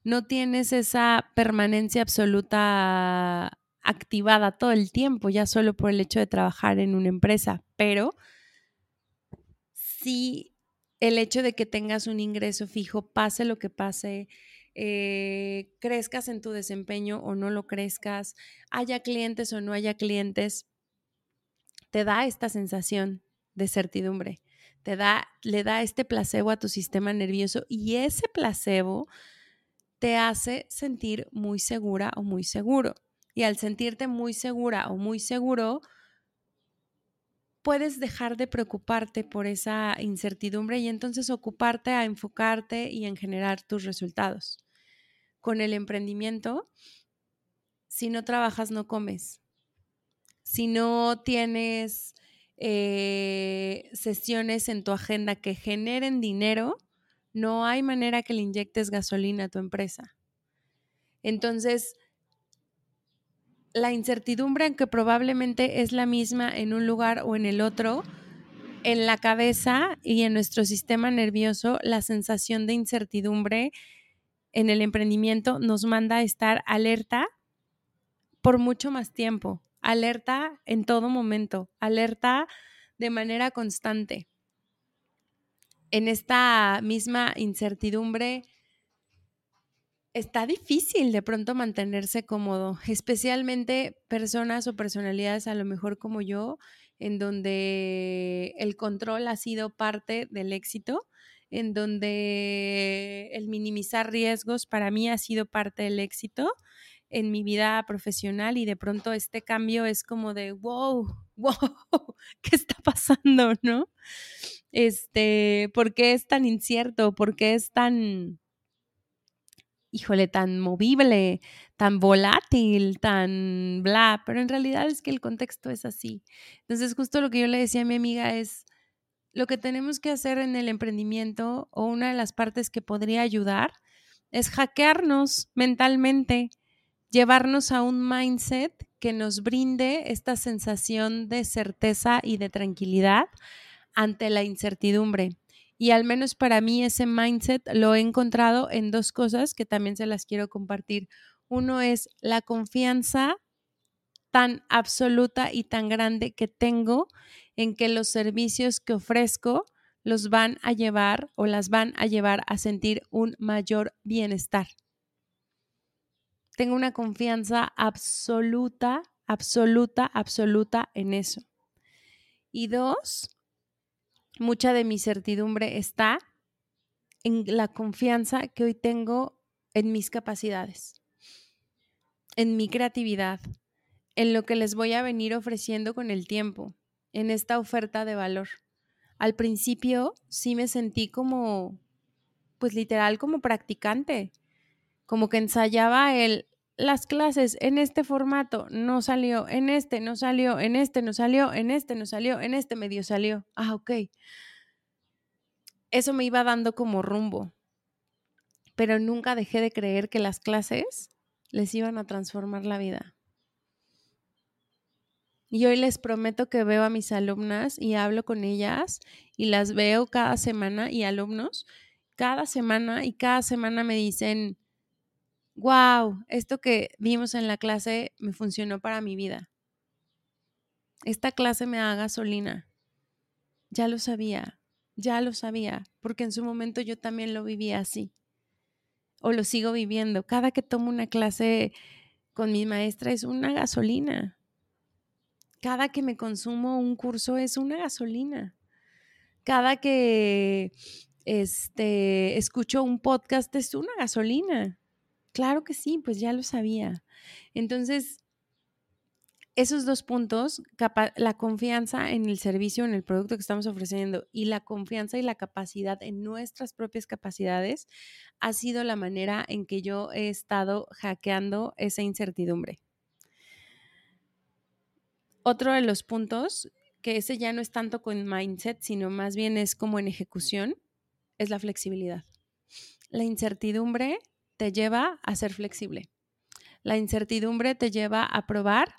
no tienes esa permanencia absoluta activada todo el tiempo, ya solo por el hecho de trabajar en una empresa, pero sí el hecho de que tengas un ingreso fijo, pase lo que pase, eh, crezcas en tu desempeño o no lo crezcas, haya clientes o no haya clientes, te da esta sensación de certidumbre, te da, le da este placebo a tu sistema nervioso y ese placebo te hace sentir muy segura o muy seguro. Y al sentirte muy segura o muy seguro, puedes dejar de preocuparte por esa incertidumbre y entonces ocuparte a enfocarte y en generar tus resultados. Con el emprendimiento, si no trabajas, no comes. Si no tienes eh, sesiones en tu agenda que generen dinero, no hay manera que le inyectes gasolina a tu empresa. Entonces, la incertidumbre, aunque probablemente es la misma en un lugar o en el otro, en la cabeza y en nuestro sistema nervioso, la sensación de incertidumbre en el emprendimiento nos manda a estar alerta por mucho más tiempo, alerta en todo momento, alerta de manera constante. En esta misma incertidumbre, está difícil de pronto mantenerse cómodo, especialmente personas o personalidades a lo mejor como yo, en donde el control ha sido parte del éxito, en donde el minimizar riesgos para mí ha sido parte del éxito en mi vida profesional y de pronto este cambio es como de, wow, wow, ¿qué está pasando? ¿No? Este, ¿por qué es tan incierto? ¿Por qué es tan, híjole, tan movible, tan volátil, tan bla? Pero en realidad es que el contexto es así. Entonces, justo lo que yo le decía a mi amiga es, lo que tenemos que hacer en el emprendimiento o una de las partes que podría ayudar es hackearnos mentalmente llevarnos a un mindset que nos brinde esta sensación de certeza y de tranquilidad ante la incertidumbre. Y al menos para mí ese mindset lo he encontrado en dos cosas que también se las quiero compartir. Uno es la confianza tan absoluta y tan grande que tengo en que los servicios que ofrezco los van a llevar o las van a llevar a sentir un mayor bienestar tengo una confianza absoluta, absoluta, absoluta en eso. Y dos, mucha de mi certidumbre está en la confianza que hoy tengo en mis capacidades, en mi creatividad, en lo que les voy a venir ofreciendo con el tiempo, en esta oferta de valor. Al principio sí me sentí como, pues literal como practicante como que ensayaba el, las clases en este formato no salió, en este no salió, en este no salió, en este no salió, en este medio salió. Ah, ok. Eso me iba dando como rumbo, pero nunca dejé de creer que las clases les iban a transformar la vida. Y hoy les prometo que veo a mis alumnas y hablo con ellas y las veo cada semana y alumnos cada semana y cada semana me dicen, wow, esto que vimos en la clase me funcionó para mi vida. Esta clase me da gasolina. Ya lo sabía, ya lo sabía, porque en su momento yo también lo vivía así. O lo sigo viviendo. Cada que tomo una clase con mi maestra es una gasolina. Cada que me consumo un curso es una gasolina. Cada que este, escucho un podcast es una gasolina. Claro que sí, pues ya lo sabía. Entonces, esos dos puntos, la confianza en el servicio, en el producto que estamos ofreciendo y la confianza y la capacidad en nuestras propias capacidades, ha sido la manera en que yo he estado hackeando esa incertidumbre. Otro de los puntos, que ese ya no es tanto con mindset, sino más bien es como en ejecución, es la flexibilidad. La incertidumbre te lleva a ser flexible. La incertidumbre te lleva a probar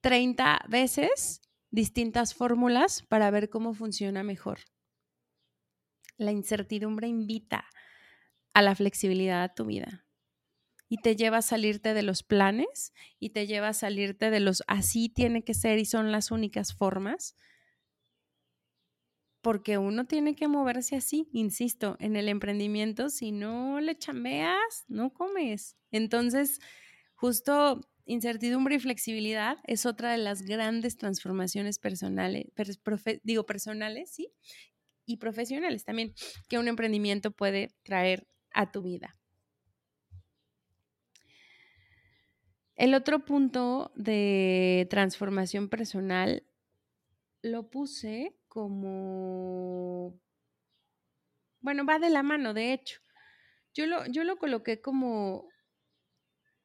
30 veces distintas fórmulas para ver cómo funciona mejor. La incertidumbre invita a la flexibilidad a tu vida y te lleva a salirte de los planes y te lleva a salirte de los así tiene que ser y son las únicas formas. Porque uno tiene que moverse así, insisto, en el emprendimiento, si no le chambeas, no comes. Entonces, justo incertidumbre y flexibilidad es otra de las grandes transformaciones personales, digo personales, ¿sí? Y profesionales también, que un emprendimiento puede traer a tu vida. El otro punto de transformación personal lo puse como, bueno, va de la mano, de hecho. Yo lo, yo lo coloqué como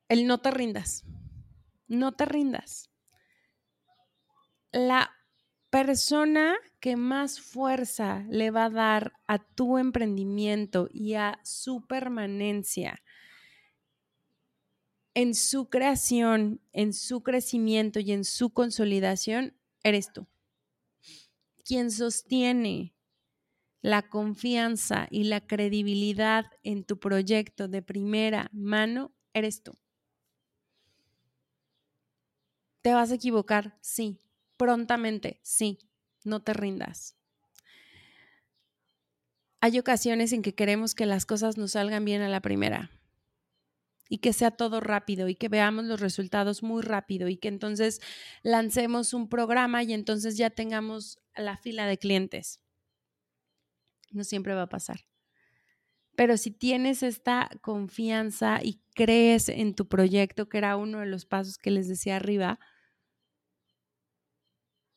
el no te rindas no te rindas. La persona que más fuerza le va a dar a tu emprendimiento y a su permanencia en su creación, en su crecimiento y en su consolidación, eres tú. Quien sostiene la confianza y la credibilidad en tu proyecto de primera mano, eres tú. ¿Te vas a equivocar? Sí. Prontamente, sí. No te rindas. Hay ocasiones en que queremos que las cosas nos salgan bien a la primera y que sea todo rápido y que veamos los resultados muy rápido y que entonces lancemos un programa y entonces ya tengamos la fila de clientes. No siempre va a pasar. Pero si tienes esta confianza y crees en tu proyecto, que era uno de los pasos que les decía arriba,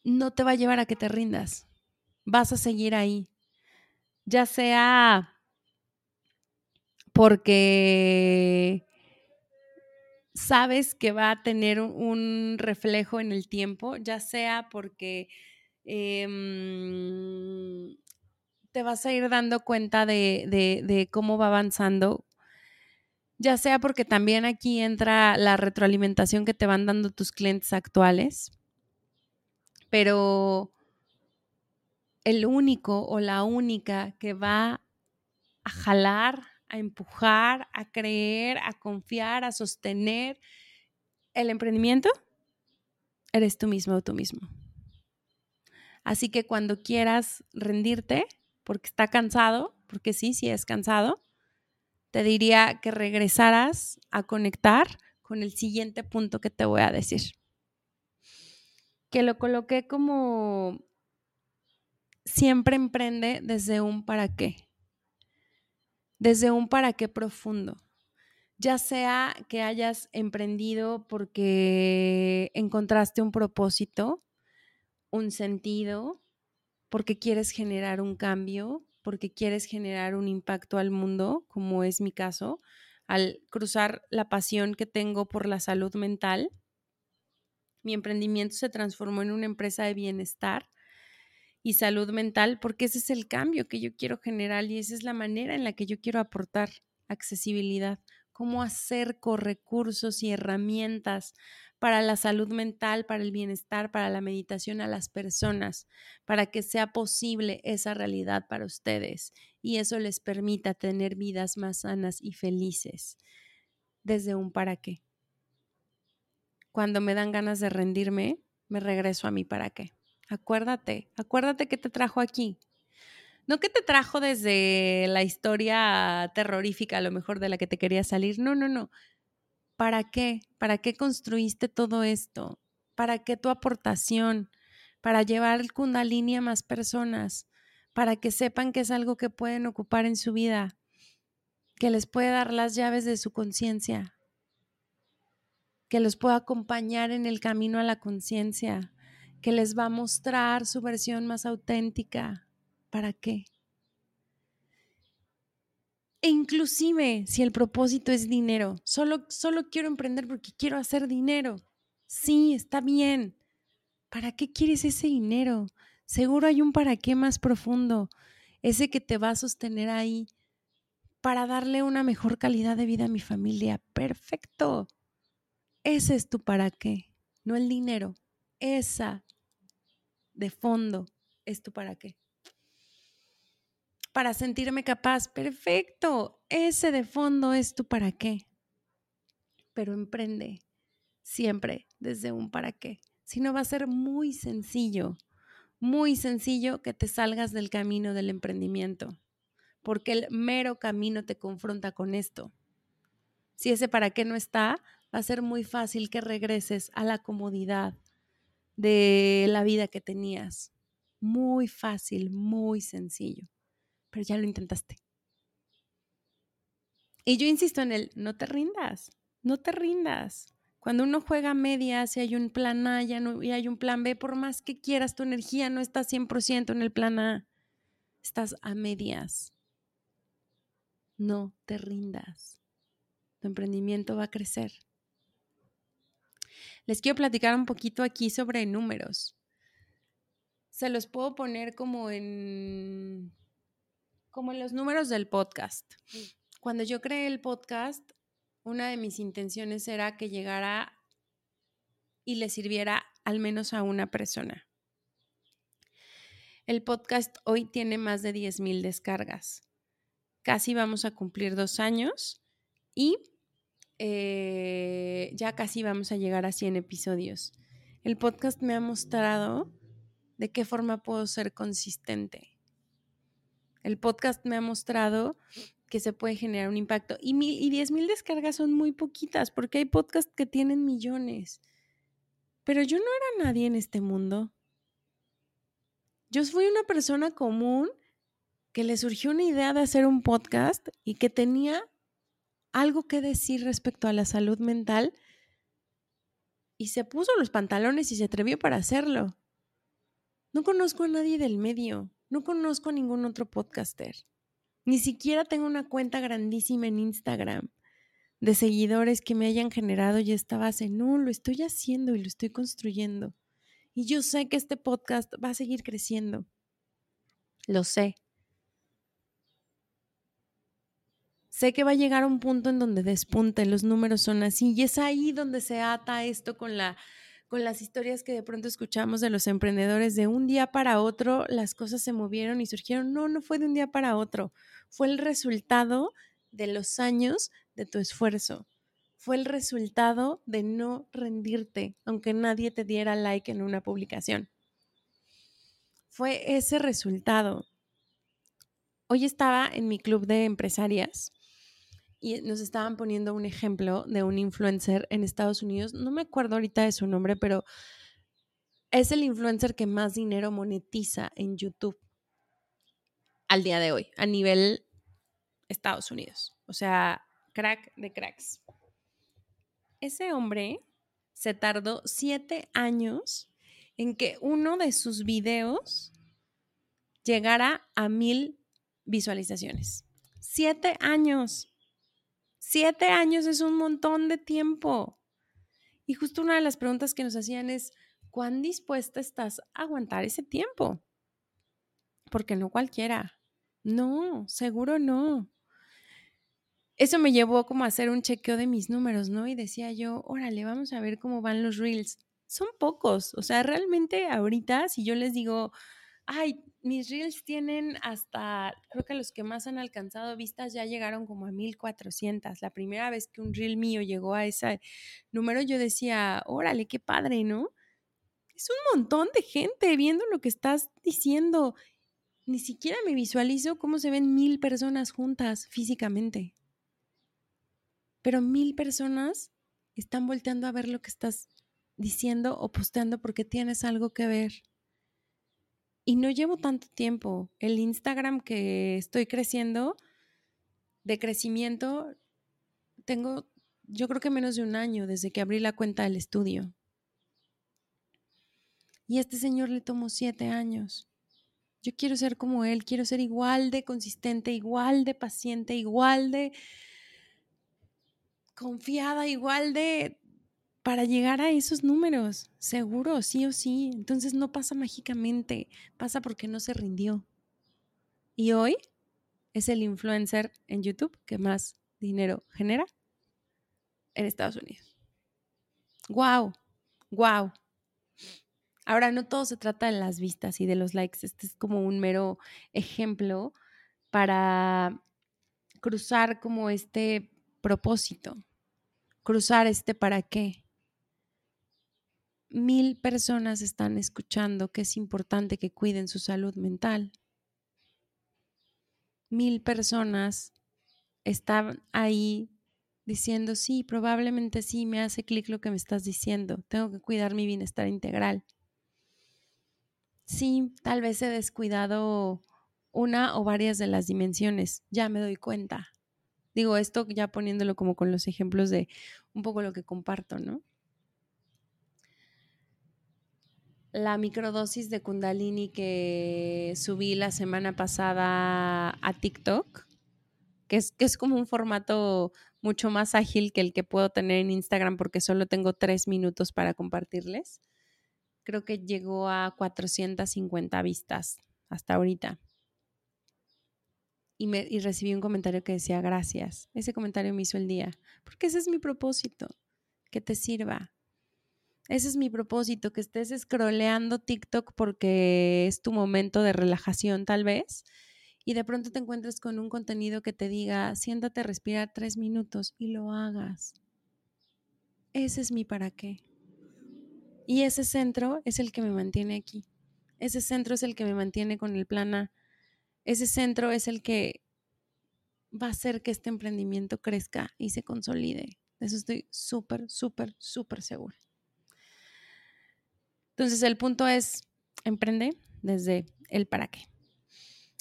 no te va a llevar a que te rindas. Vas a seguir ahí. Ya sea porque sabes que va a tener un reflejo en el tiempo, ya sea porque em, te vas a ir dando cuenta de, de cómo va avanzando, ya sea porque también aquí entra la retroalimentación que te van dando tus clientes actuales pero el único o la única que va a jalar, a empujar, a creer, a confiar, a sostener el emprendimiento, eres tú mismo o tú mismo. Así que cuando quieras rendirte, porque está cansado, porque sí, sí es cansado, te diría que regresaras a conectar con el siguiente punto que te voy a decir que lo coloqué como siempre emprende desde un para qué, desde un para qué profundo. Ya sea que hayas emprendido porque encontraste un propósito, un sentido, porque quieres generar un cambio, porque quieres generar un impacto al mundo, como es mi caso, al cruzar la pasión que tengo por la salud mental mi emprendimiento se transformó en una empresa de bienestar y salud mental, porque ese es el cambio que yo quiero generar y esa es la manera en la que yo quiero aportar accesibilidad, cómo hacer con recursos y herramientas para la salud mental, para el bienestar, para la meditación a las personas, para que sea posible esa realidad para ustedes y eso les permita tener vidas más sanas y felices desde un para qué cuando me dan ganas de rendirme, me regreso a mí para qué. Acuérdate, acuérdate que te trajo aquí. No que te trajo desde la historia terrorífica, a lo mejor de la que te quería salir. No, no, no. ¿Para qué? ¿Para qué construiste todo esto? ¿Para qué tu aportación? Para llevar el kundalini a más personas, para que sepan que es algo que pueden ocupar en su vida, que les puede dar las llaves de su conciencia, que los pueda acompañar en el camino a la conciencia, que les va a mostrar su versión más auténtica. ¿Para qué? E inclusive si el propósito es dinero, solo, solo quiero emprender porque quiero hacer dinero. Sí, está bien. ¿Para qué quieres ese dinero? Seguro hay un para qué más profundo, ese que te va a sostener ahí para darle una mejor calidad de vida a mi familia. Perfecto. Ese es tu para qué, no el dinero. Esa de fondo es tu para qué. Para sentirme capaz, perfecto. Ese de fondo es tu para qué. Pero emprende siempre desde un para qué. Si no va a ser muy sencillo, muy sencillo que te salgas del camino del emprendimiento, porque el mero camino te confronta con esto. Si ese para qué no está, va a ser muy fácil que regreses a la comodidad de la vida que tenías. Muy fácil, muy sencillo. Pero ya lo intentaste. Y yo insisto en el, no te rindas, no te rindas. Cuando uno juega a medias y hay un plan A y hay un plan B, por más que quieras, tu energía no está 100% en el plan A. Estás a medias. No te rindas. Tu emprendimiento va a crecer. Les quiero platicar un poquito aquí sobre números. Se los puedo poner como en como en los números del podcast. Cuando yo creé el podcast, una de mis intenciones era que llegara y le sirviera al menos a una persona. El podcast hoy tiene más de 10.000 descargas. Casi vamos a cumplir dos años y eh, ya casi vamos a llegar a 100 episodios. El podcast me ha mostrado de qué forma puedo ser consistente. El podcast me ha mostrado que se puede generar un impacto. Y, y 10 mil descargas son muy poquitas, porque hay podcasts que tienen millones. Pero yo no era nadie en este mundo. Yo fui una persona común que le surgió una idea de hacer un podcast y que tenía algo que decir respecto a la salud mental y se puso los pantalones y se atrevió para hacerlo. No conozco a nadie del medio, no conozco a ningún otro podcaster. Ni siquiera tengo una cuenta grandísima en Instagram de seguidores que me hayan generado y esta base. No, lo estoy haciendo y lo estoy construyendo. Y yo sé que este podcast va a seguir creciendo. Lo sé. Sé que va a llegar un punto en donde despunte, los números son así y es ahí donde se ata esto con la con las historias que de pronto escuchamos de los emprendedores de un día para otro las cosas se movieron y surgieron. No, no fue de un día para otro, fue el resultado de los años de tu esfuerzo. Fue el resultado de no rendirte, aunque nadie te diera like en una publicación. Fue ese resultado. Hoy estaba en mi club de empresarias y nos estaban poniendo un ejemplo de un influencer en Estados Unidos. No me acuerdo ahorita de su nombre, pero es el influencer que más dinero monetiza en YouTube al día de hoy, a nivel Estados Unidos. O sea, crack de cracks. Ese hombre se tardó siete años en que uno de sus videos llegara a mil visualizaciones. Siete años. Siete años es un montón de tiempo. Y justo una de las preguntas que nos hacían es, ¿cuán dispuesta estás a aguantar ese tiempo? Porque no cualquiera. No, seguro no. Eso me llevó como a hacer un chequeo de mis números, ¿no? Y decía yo, órale, vamos a ver cómo van los reels. Son pocos, o sea, realmente ahorita, si yo les digo, ay, mis reels tienen hasta, creo que los que más han alcanzado vistas ya llegaron como a 1400. La primera vez que un reel mío llegó a ese número, yo decía, órale, qué padre, ¿no? Es un montón de gente viendo lo que estás diciendo. Ni siquiera me visualizo cómo se ven mil personas juntas físicamente. Pero mil personas están volteando a ver lo que estás diciendo o posteando porque tienes algo que ver. Y no llevo tanto tiempo. El Instagram que estoy creciendo, de crecimiento, tengo yo creo que menos de un año desde que abrí la cuenta del estudio. Y este señor le tomó siete años. Yo quiero ser como él, quiero ser igual de consistente, igual de paciente, igual de confiada, igual de para llegar a esos números, seguro, sí o sí. Entonces no pasa mágicamente, pasa porque no se rindió. Y hoy es el influencer en YouTube que más dinero genera en Estados Unidos. ¡Wow! ¡Wow! Ahora, no todo se trata de las vistas y de los likes. Este es como un mero ejemplo para cruzar como este propósito, cruzar este para qué. Mil personas están escuchando que es importante que cuiden su salud mental. Mil personas están ahí diciendo, sí, probablemente sí, me hace clic lo que me estás diciendo, tengo que cuidar mi bienestar integral. Sí, tal vez he descuidado una o varias de las dimensiones, ya me doy cuenta. Digo esto ya poniéndolo como con los ejemplos de un poco lo que comparto, ¿no? La microdosis de kundalini que subí la semana pasada a TikTok, que es, que es como un formato mucho más ágil que el que puedo tener en Instagram porque solo tengo tres minutos para compartirles. Creo que llegó a 450 vistas hasta ahorita. Y, me, y recibí un comentario que decía gracias. Ese comentario me hizo el día, porque ese es mi propósito, que te sirva. Ese es mi propósito, que estés scrolleando TikTok porque es tu momento de relajación tal vez y de pronto te encuentres con un contenido que te diga, siéntate a respirar tres minutos y lo hagas. Ese es mi para qué. Y ese centro es el que me mantiene aquí. Ese centro es el que me mantiene con el plan A. Ese centro es el que va a hacer que este emprendimiento crezca y se consolide. De eso estoy súper, súper, súper segura. Entonces el punto es, emprende desde el para qué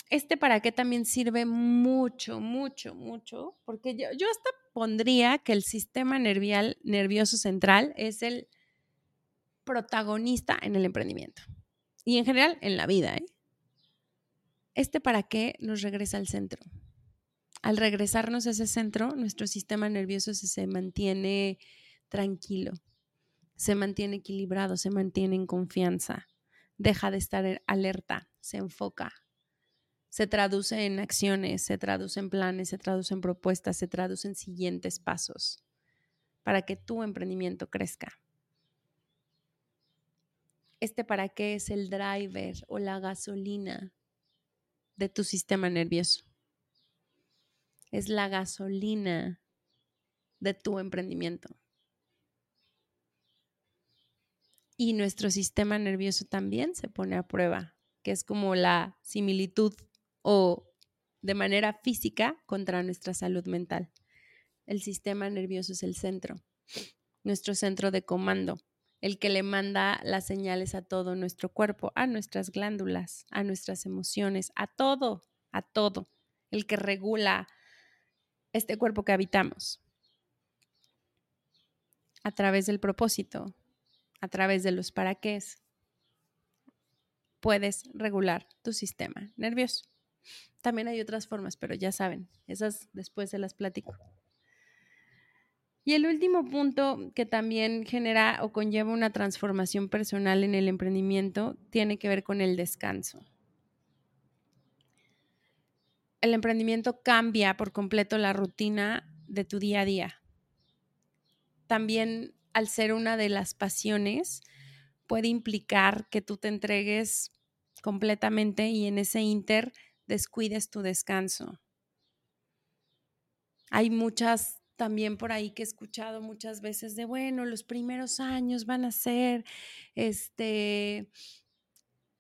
este para qué también sirve mucho, mucho, mucho, porque yo, hasta pondría que el sistema nervial, nervioso central es el protagonista en el emprendimiento y en general en la vida. ¿eh? Este para qué nos regresa al centro. Al regresarnos a ese centro, nuestro sistema nervioso se mantiene tranquilo, se mantiene equilibrado, se mantiene en confianza, deja de estar alerta, se enfoca, se traduce en acciones, se traduce en planes, se traduce en propuestas, se traduce en siguientes pasos para que tu emprendimiento crezca. Este para qué es el driver o la gasolina de tu sistema nervioso. Es la gasolina de tu emprendimiento. Y nuestro sistema nervioso también se pone a prueba, que es como la similitud o de manera física contra nuestra salud mental. El sistema nervioso es el centro, nuestro centro de comando, el que le manda las señales a todo nuestro cuerpo, a nuestras glándulas, a nuestras emociones, a todo, a todo, el que regula este cuerpo que habitamos a través del propósito, a través de los para qué puedes regular tu sistema nervioso. También hay otras formas, pero ya saben, esas después se las platico. Y el último punto que también genera o conlleva una transformación personal en el emprendimiento tiene que ver con el descanso. El emprendimiento cambia por completo la rutina de tu día a día. También al ser una de las pasiones, puede implicar que tú te entregues completamente y en ese inter descuides tu descanso. Hay muchas también por ahí que he escuchado muchas veces de, bueno, los primeros años van a ser, este,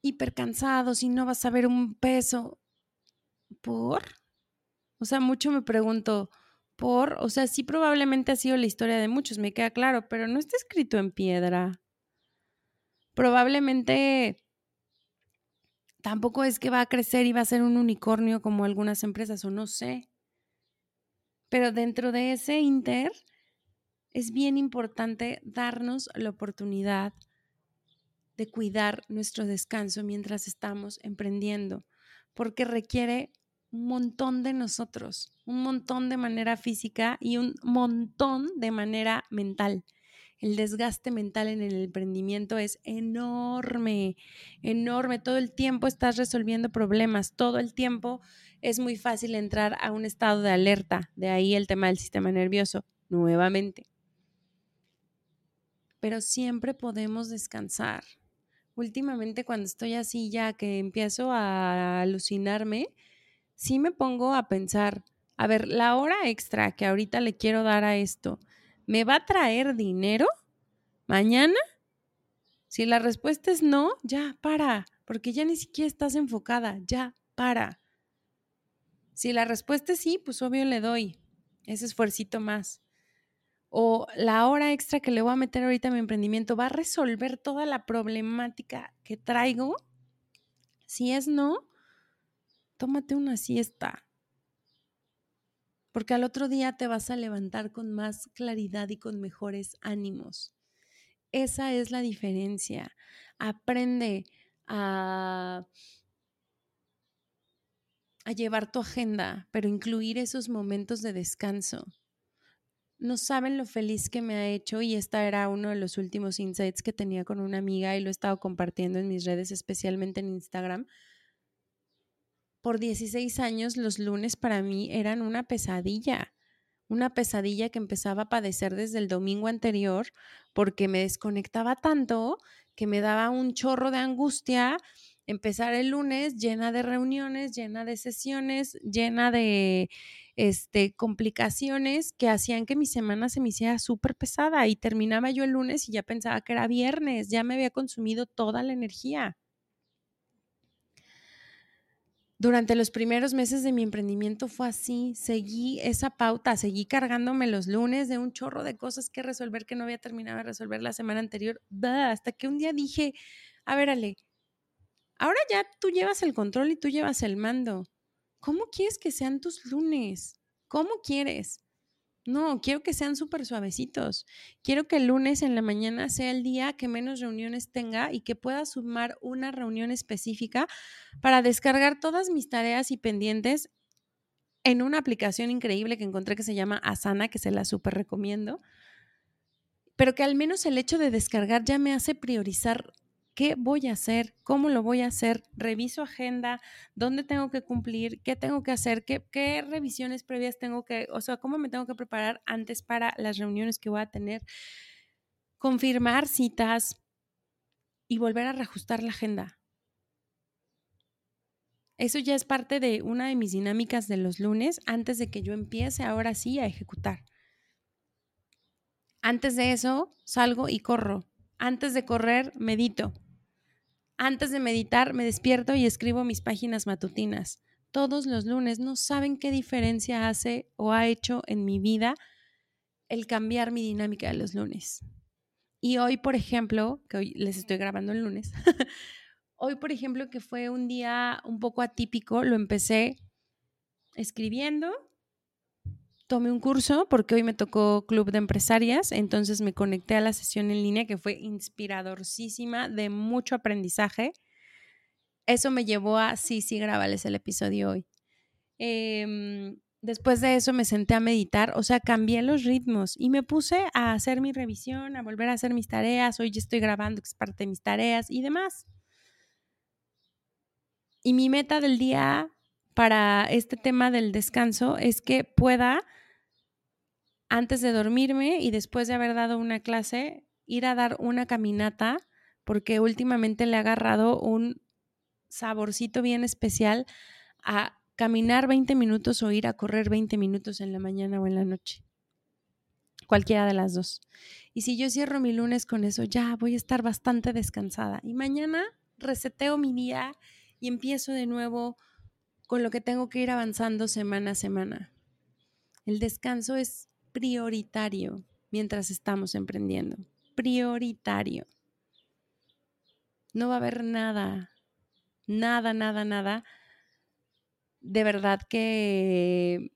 hiper cansados y no vas a ver un peso. ¿Por? O sea, mucho me pregunto, ¿por? O sea, sí probablemente ha sido la historia de muchos, me queda claro, pero no está escrito en piedra. Probablemente tampoco es que va a crecer y va a ser un unicornio como algunas empresas, o no sé. Pero dentro de ese inter es bien importante darnos la oportunidad de cuidar nuestro descanso mientras estamos emprendiendo, porque requiere un montón de nosotros, un montón de manera física y un montón de manera mental. El desgaste mental en el emprendimiento es enorme, enorme. Todo el tiempo estás resolviendo problemas, todo el tiempo es muy fácil entrar a un estado de alerta. De ahí el tema del sistema nervioso, nuevamente. Pero siempre podemos descansar. Últimamente cuando estoy así ya que empiezo a alucinarme, sí me pongo a pensar, a ver, la hora extra que ahorita le quiero dar a esto, ¿me va a traer dinero mañana? Si la respuesta es no, ya para, porque ya ni siquiera estás enfocada, ya para. Si la respuesta es sí, pues obvio le doy ese esfuercito más. O la hora extra que le voy a meter ahorita a mi emprendimiento va a resolver toda la problemática que traigo. Si es no, tómate una siesta. Porque al otro día te vas a levantar con más claridad y con mejores ánimos. Esa es la diferencia. Aprende a a llevar tu agenda, pero incluir esos momentos de descanso. No saben lo feliz que me ha hecho y esta era uno de los últimos insights que tenía con una amiga y lo he estado compartiendo en mis redes, especialmente en Instagram. Por 16 años los lunes para mí eran una pesadilla, una pesadilla que empezaba a padecer desde el domingo anterior porque me desconectaba tanto que me daba un chorro de angustia empezar el lunes llena de reuniones, llena de sesiones, llena de este, complicaciones que hacían que mi semana se me hiciera súper pesada y terminaba yo el lunes y ya pensaba que era viernes, ya me había consumido toda la energía. Durante los primeros meses de mi emprendimiento fue así, seguí esa pauta, seguí cargándome los lunes de un chorro de cosas que resolver que no había terminado de resolver la semana anterior, hasta que un día dije, a ver, Ale, Ahora ya tú llevas el control y tú llevas el mando. ¿Cómo quieres que sean tus lunes? ¿Cómo quieres? No, quiero que sean súper suavecitos. Quiero que el lunes en la mañana sea el día que menos reuniones tenga y que pueda sumar una reunión específica para descargar todas mis tareas y pendientes en una aplicación increíble que encontré que se llama Asana, que se la súper recomiendo. Pero que al menos el hecho de descargar ya me hace priorizar ¿Qué voy a hacer? ¿Cómo lo voy a hacer? Reviso agenda, dónde tengo que cumplir, qué tengo que hacer, qué, revisiones previas tengo que, o sea, cómo me tengo que preparar antes para las reuniones que voy a tener, confirmar citas y volver a reajustar la agenda. Eso ya es parte de una de mis dinámicas de los lunes antes de que yo empiece ahora sí a ejecutar. Antes de eso, salgo y corro. Antes de correr, medito. Antes de meditar, me despierto y escribo mis páginas matutinas. Todos los lunes no saben qué diferencia hace o ha hecho en mi vida el cambiar mi dinámica de los lunes. Y hoy, por ejemplo, que hoy les estoy grabando el lunes, hoy, por ejemplo, que fue un día un poco atípico, lo empecé escribiendo tomé un curso porque hoy me tocó Club de Empresarias, entonces me conecté a la sesión en línea que fue inspiradorcísima, de mucho aprendizaje. Eso me llevó a, sí, sí, grábales el episodio hoy. Em, después de eso me senté a meditar, o sea, cambié los ritmos y me puse a hacer mi revisión, a volver a hacer mis tareas. Hoy ya estoy grabando, que es parte de mis tareas y demás. Y mi meta del día para este tema del descanso es que pueda antes de dormirme y después de haber dado una clase, ir a dar una caminata, porque últimamente le ha agarrado un saborcito bien especial a caminar 20 minutos o ir a correr 20 minutos en la mañana o en la noche. cualquiera de las dos. Y si yo cierro mi lunes con eso, ya voy a estar bastante descansada. Y mañana reseteo mi día y empiezo de nuevo con lo que tengo que ir avanzando semana a semana. El descanso es prioritario mientras estamos emprendiendo. Prioritario. No va a haber nada, nada, nada, nada de verdad que,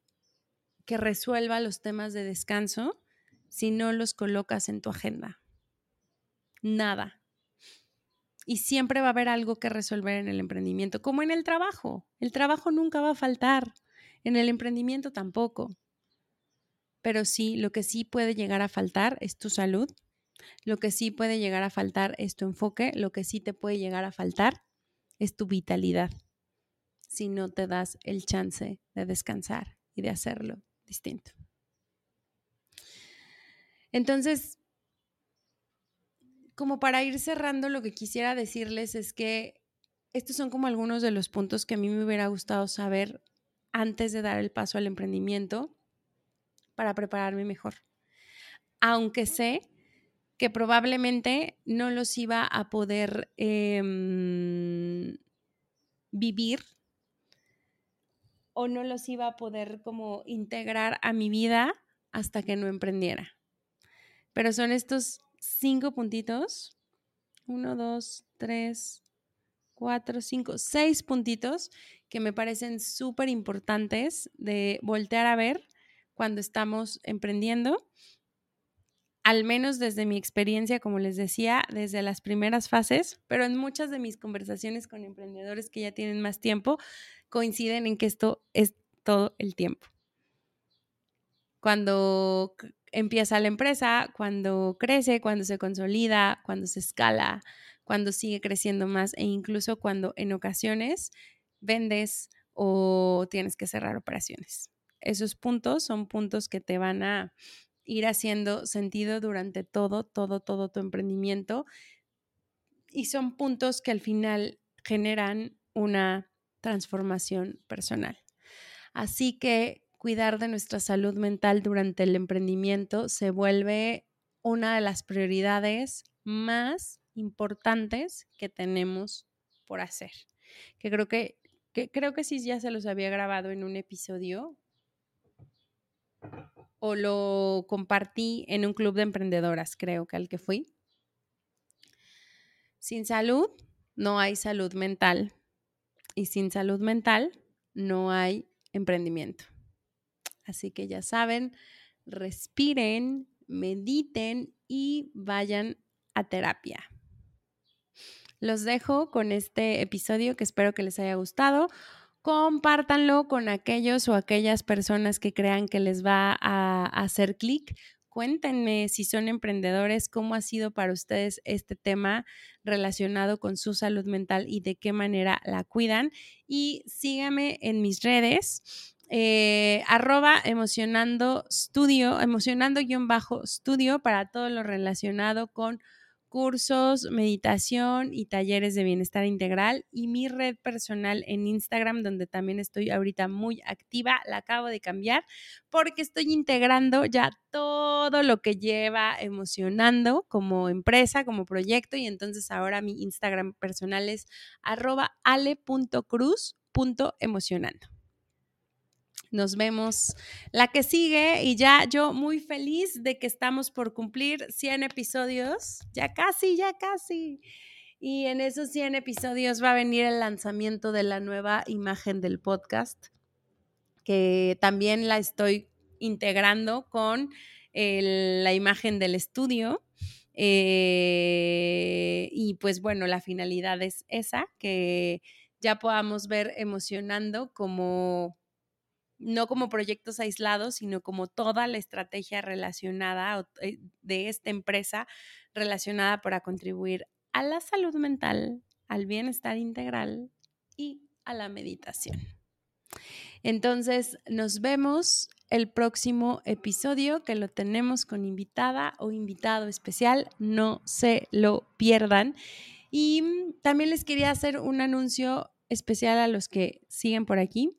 que resuelva los temas de descanso si no los colocas en tu agenda. Nada. Y siempre va a haber algo que resolver en el emprendimiento, como en el trabajo. El trabajo nunca va a faltar, en el emprendimiento tampoco. Pero sí, lo que sí puede llegar a faltar es tu salud, lo que sí puede llegar a faltar es tu enfoque, lo que sí te puede llegar a faltar es tu vitalidad si no te das el chance de descansar y de hacerlo distinto. Entonces, como para ir cerrando, lo que quisiera decirles es que estos son como algunos de los puntos que a mí me hubiera gustado saber antes de dar el paso al emprendimiento para prepararme mejor. Aunque sé que probablemente no los iba a poder em, vivir o no los iba a poder como integrar a mi vida hasta que no emprendiera. Pero son estos cinco puntitos, uno, dos, tres, cuatro, cinco, seis puntitos que me parecen súper importantes de voltear a ver cuando estamos emprendiendo. Al menos desde mi experiencia, como les decía, desde las primeras fases, pero en muchas de mis conversaciones con emprendedores que ya tienen más tiempo, coinciden en que esto es todo el tiempo. Cuando empieza la empresa, cuando crece, cuando se consolida, cuando se escala, cuando sigue creciendo más e incluso cuando en ocasiones vendes o tienes que cerrar operaciones. Esos puntos son puntos que te van a ir haciendo sentido durante todo, todo, todo tu emprendimiento y son puntos que al final generan una transformación personal. Así que cuidar de nuestra salud mental durante el emprendimiento se vuelve una de las prioridades más importantes que tenemos por hacer. Que creo que, que creo que sí ya se los había grabado en un episodio o lo compartí en un club de emprendedoras, creo que al que fui. Sin salud no hay salud mental y sin salud mental no hay emprendimiento. Así que ya saben, respiren, mediten y vayan a terapia. Los dejo con este episodio que espero que les haya gustado. Compártanlo con aquellos o aquellas personas que crean que les va a hacer clic Cuéntenme si son emprendedores, cómo ha sido para ustedes este tema relacionado con su salud mental y de qué manera la cuidan. Y síganme en mis redes. Eh, arroba emocionando estudio, emocionando guion bajo estudio para todo lo relacionado con cursos, meditación y talleres de bienestar integral y mi red personal en Instagram, donde también estoy ahorita muy activa, la acabo de cambiar porque estoy integrando ya todo lo que lleva emocionando como empresa, como proyecto y entonces ahora mi Instagram personal es arroba ale.cruz.emocionando. Nos vemos la que sigue y ya yo muy feliz de que estamos por cumplir 100 episodios. Ya casi, ya casi. Y en esos 100 episodios va a venir el lanzamiento de la nueva imagen del podcast, que también la estoy integrando con la imagen del estudio. Eh, y pues bueno, la finalidad es esa, que ya podamos ver emocionando como no como proyectos aislados, sino como toda la estrategia relacionada eh, de esta empresa relacionada para contribuir a la salud mental, al bienestar integral y a la meditación. Entonces, nos vemos el próximo episodio que lo tenemos con invitada o invitado especial. No se lo pierdan. Y también les quería hacer un anuncio especial a los que siguen por aquí.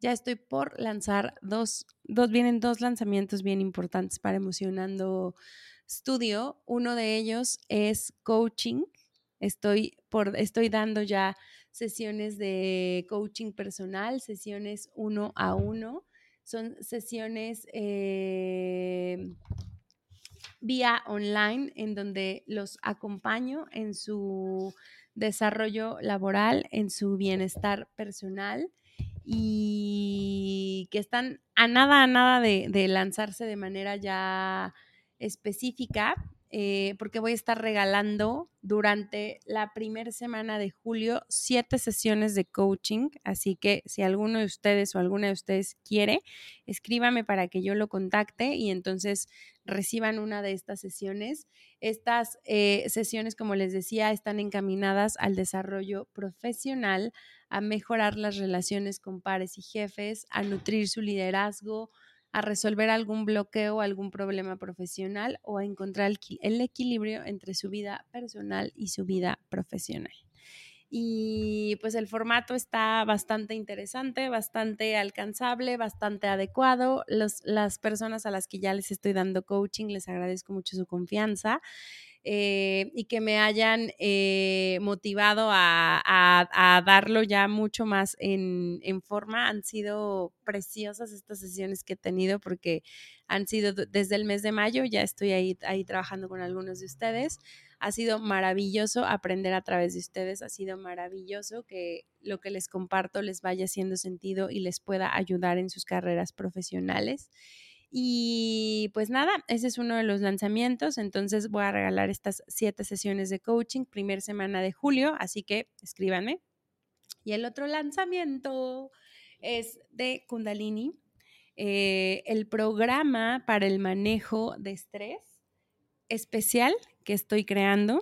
Ya estoy por lanzar dos, dos, vienen dos lanzamientos bien importantes para Emocionando Studio. Uno de ellos es coaching. Estoy, por, estoy dando ya sesiones de coaching personal, sesiones uno a uno. Son sesiones eh, vía online en donde los acompaño en su desarrollo laboral, en su bienestar personal y que están a nada, a nada de, lanzarse de manera ya específica, eh, porque voy a estar regalando durante la primera semana de julio siete sesiones de coaching. Así que si alguno de ustedes o alguna de ustedes quiere, escríbame para que yo lo contacte y entonces reciban una de estas sesiones. Estas eh, sesiones, como les decía, están encaminadas al desarrollo profesional, a mejorar las relaciones con pares y jefes, a nutrir su liderazgo, a resolver algún bloqueo, algún problema profesional o a encontrar el, equilibrio entre su vida personal y su vida profesional. Y pues el formato está bastante interesante, bastante alcanzable, bastante adecuado. las personas a las que ya les estoy dando coaching, les agradezco mucho su confianza. Eh, y que me hayan eh, motivado a, darlo ya mucho más en, forma. Han sido preciosas estas sesiones que he tenido porque han sido desde el mes de mayo, ya estoy ahí, ahí trabajando con algunos de ustedes. Ha sido maravilloso aprender a través de ustedes, ha sido maravilloso que lo que les comparto les vaya haciendo sentido y les pueda ayudar en sus carreras profesionales. Y pues nada, ese es uno de los lanzamientos. Entonces voy a regalar estas siete sesiones de coaching, primer semana de julio, así que escríbanme. Y el otro lanzamiento es de Kundalini, eh, el programa para el manejo de estrés especial que estoy creando.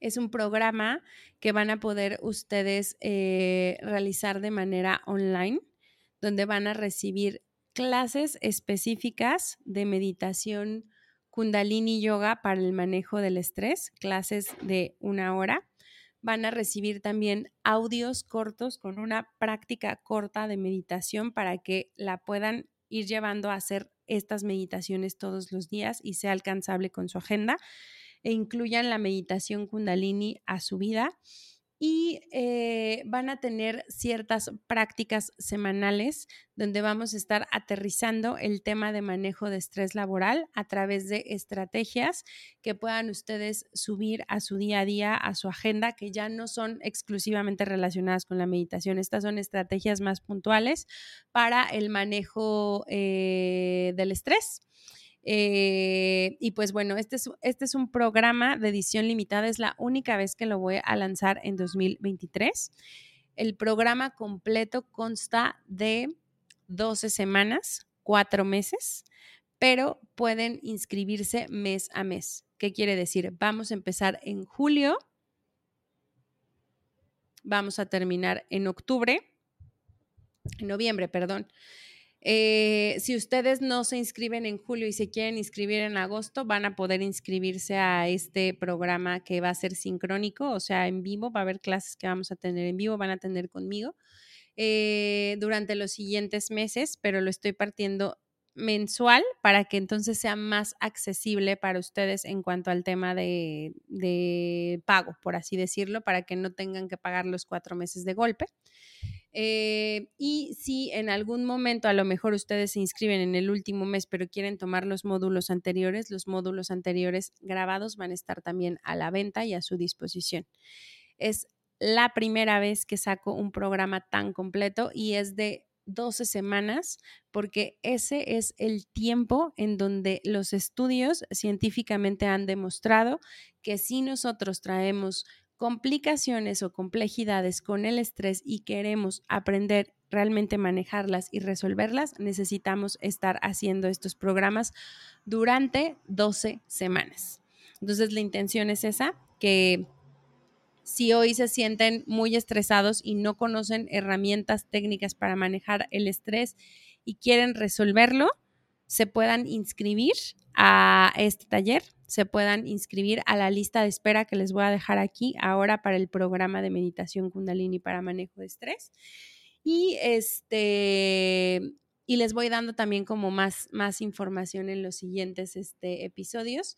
Es un programa que van a poder ustedes eh, realizar de manera online, donde van a recibir clases específicas de meditación kundalini yoga para el manejo del estrés, clases de una hora. Van a recibir también audios cortos con una práctica corta de meditación para que la puedan ir llevando a hacer estas meditaciones todos los días y sea alcanzable con su agenda e incluyan la meditación kundalini a su vida y eh, van a tener ciertas prácticas semanales donde vamos a estar aterrizando el tema de manejo de estrés laboral a través de estrategias que puedan ustedes subir a su día a día, a su agenda, que ya no son exclusivamente relacionadas con la meditación. Estas son estrategias más puntuales para el manejo eh, del estrés eh, y pues bueno, este es, este es un programa de edición limitada, es la única vez que lo voy a lanzar en 2023. El programa completo consta de 12 semanas, 4 meses, pero pueden inscribirse mes a mes. ¿Qué quiere decir? Vamos a empezar en julio, vamos a terminar en octubre, en noviembre, perdón. Eh, si ustedes no se inscriben en julio y se quieren inscribir en agosto, van a poder inscribirse a este programa que va a ser sincrónico, o sea, en vivo, va a haber clases que vamos a tener en vivo, van a tener conmigo eh, durante los siguientes meses, pero lo estoy partiendo mensual para que entonces sea más accesible para ustedes en cuanto al tema de, de pago, por así decirlo, para que no tengan que pagar los cuatro meses de golpe. Eh, y si en algún momento a lo mejor ustedes se inscriben en el último mes, pero quieren tomar los módulos anteriores, los módulos anteriores grabados van a estar también a la venta y a su disposición. Es la primera vez que saco un programa tan completo y es de 12 semanas, porque ese es el tiempo en donde los estudios científicamente han demostrado que si nosotros traemos complicaciones o complejidades con el estrés y queremos aprender realmente manejarlas y resolverlas, necesitamos estar haciendo estos programas durante 12 semanas. Entonces la intención es esa, que si hoy se sienten muy estresados y no conocen herramientas técnicas para manejar el estrés y quieren resolverlo, se puedan inscribir a este taller, se puedan inscribir a la lista de espera que les voy a dejar aquí ahora para el programa de meditación kundalini para manejo de estrés. Y este y les voy dando también como más, más información en los siguientes este, episodios,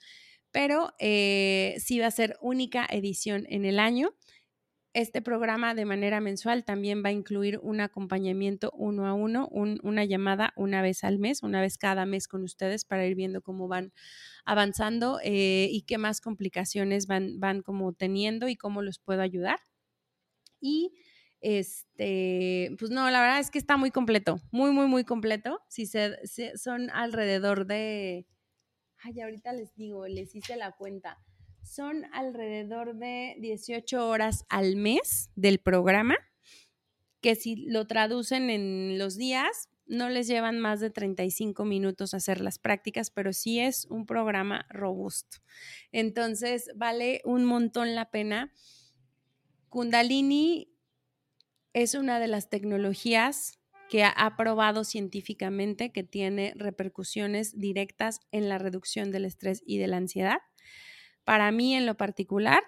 pero eh, sí va a ser única edición en el año. Este programa de manera mensual también va a incluir un acompañamiento uno a uno, una llamada una vez al mes, una vez cada mes con ustedes para ir viendo cómo van avanzando eh, y qué más complicaciones van, van como teniendo y cómo los puedo ayudar. Y este, pues no, la verdad es que está muy completo, muy, muy, muy completo. Si se, son alrededor de, ay, ahorita les digo, les hice la cuenta son alrededor de 18 horas al mes del programa, que si lo traducen en los días, no les llevan más de 35 minutos hacer las prácticas, pero sí es un programa robusto. Entonces, vale un montón la pena. Kundalini es una de las tecnologías que ha probado científicamente que tiene repercusiones directas en la reducción del estrés y de la ansiedad. Para mí en lo particular,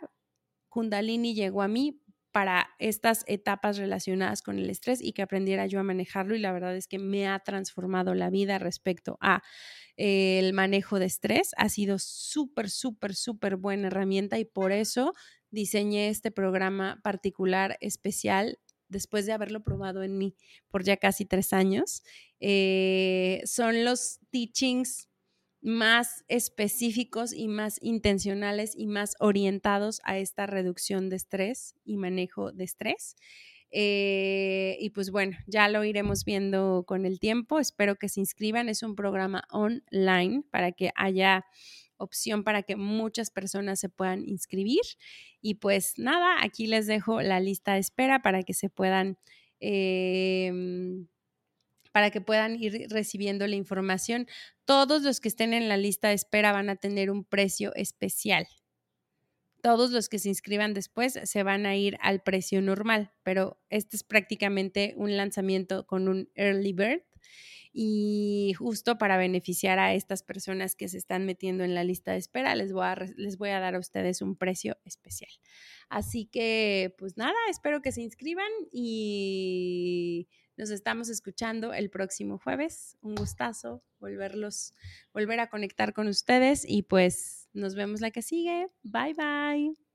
Kundalini llegó a mí para estas etapas relacionadas con el estrés y que aprendiera yo a manejarlo y la verdad es que me ha transformado la vida respecto a eh, el manejo de estrés. Ha sido súper, súper, súper buena herramienta y por eso diseñé este programa particular especial después de haberlo probado en mí por ya casi tres años. Eh, son los teachings más específicos y más intencionales y más orientados a esta reducción de estrés y manejo de estrés. Eh, y pues bueno, ya lo iremos viendo con el tiempo. Espero que se inscriban. Es un programa online para que haya opción para que muchas personas se puedan inscribir. Y pues nada, aquí les dejo la lista de espera para que se puedan... Em, para que puedan ir recibiendo la información. Todos los que estén en la lista de espera van a tener un precio especial. Todos los que se inscriban después se van a ir al precio normal, pero este es prácticamente un lanzamiento con un early bird y justo para beneficiar a estas personas que se están metiendo en la lista de espera, les voy a, les voy a dar a ustedes un precio especial. Así que, pues nada, espero que se inscriban y nos estamos escuchando el próximo jueves. Un gustazo volverlos, volver a conectar con ustedes y pues nos vemos la que sigue. Bye bye.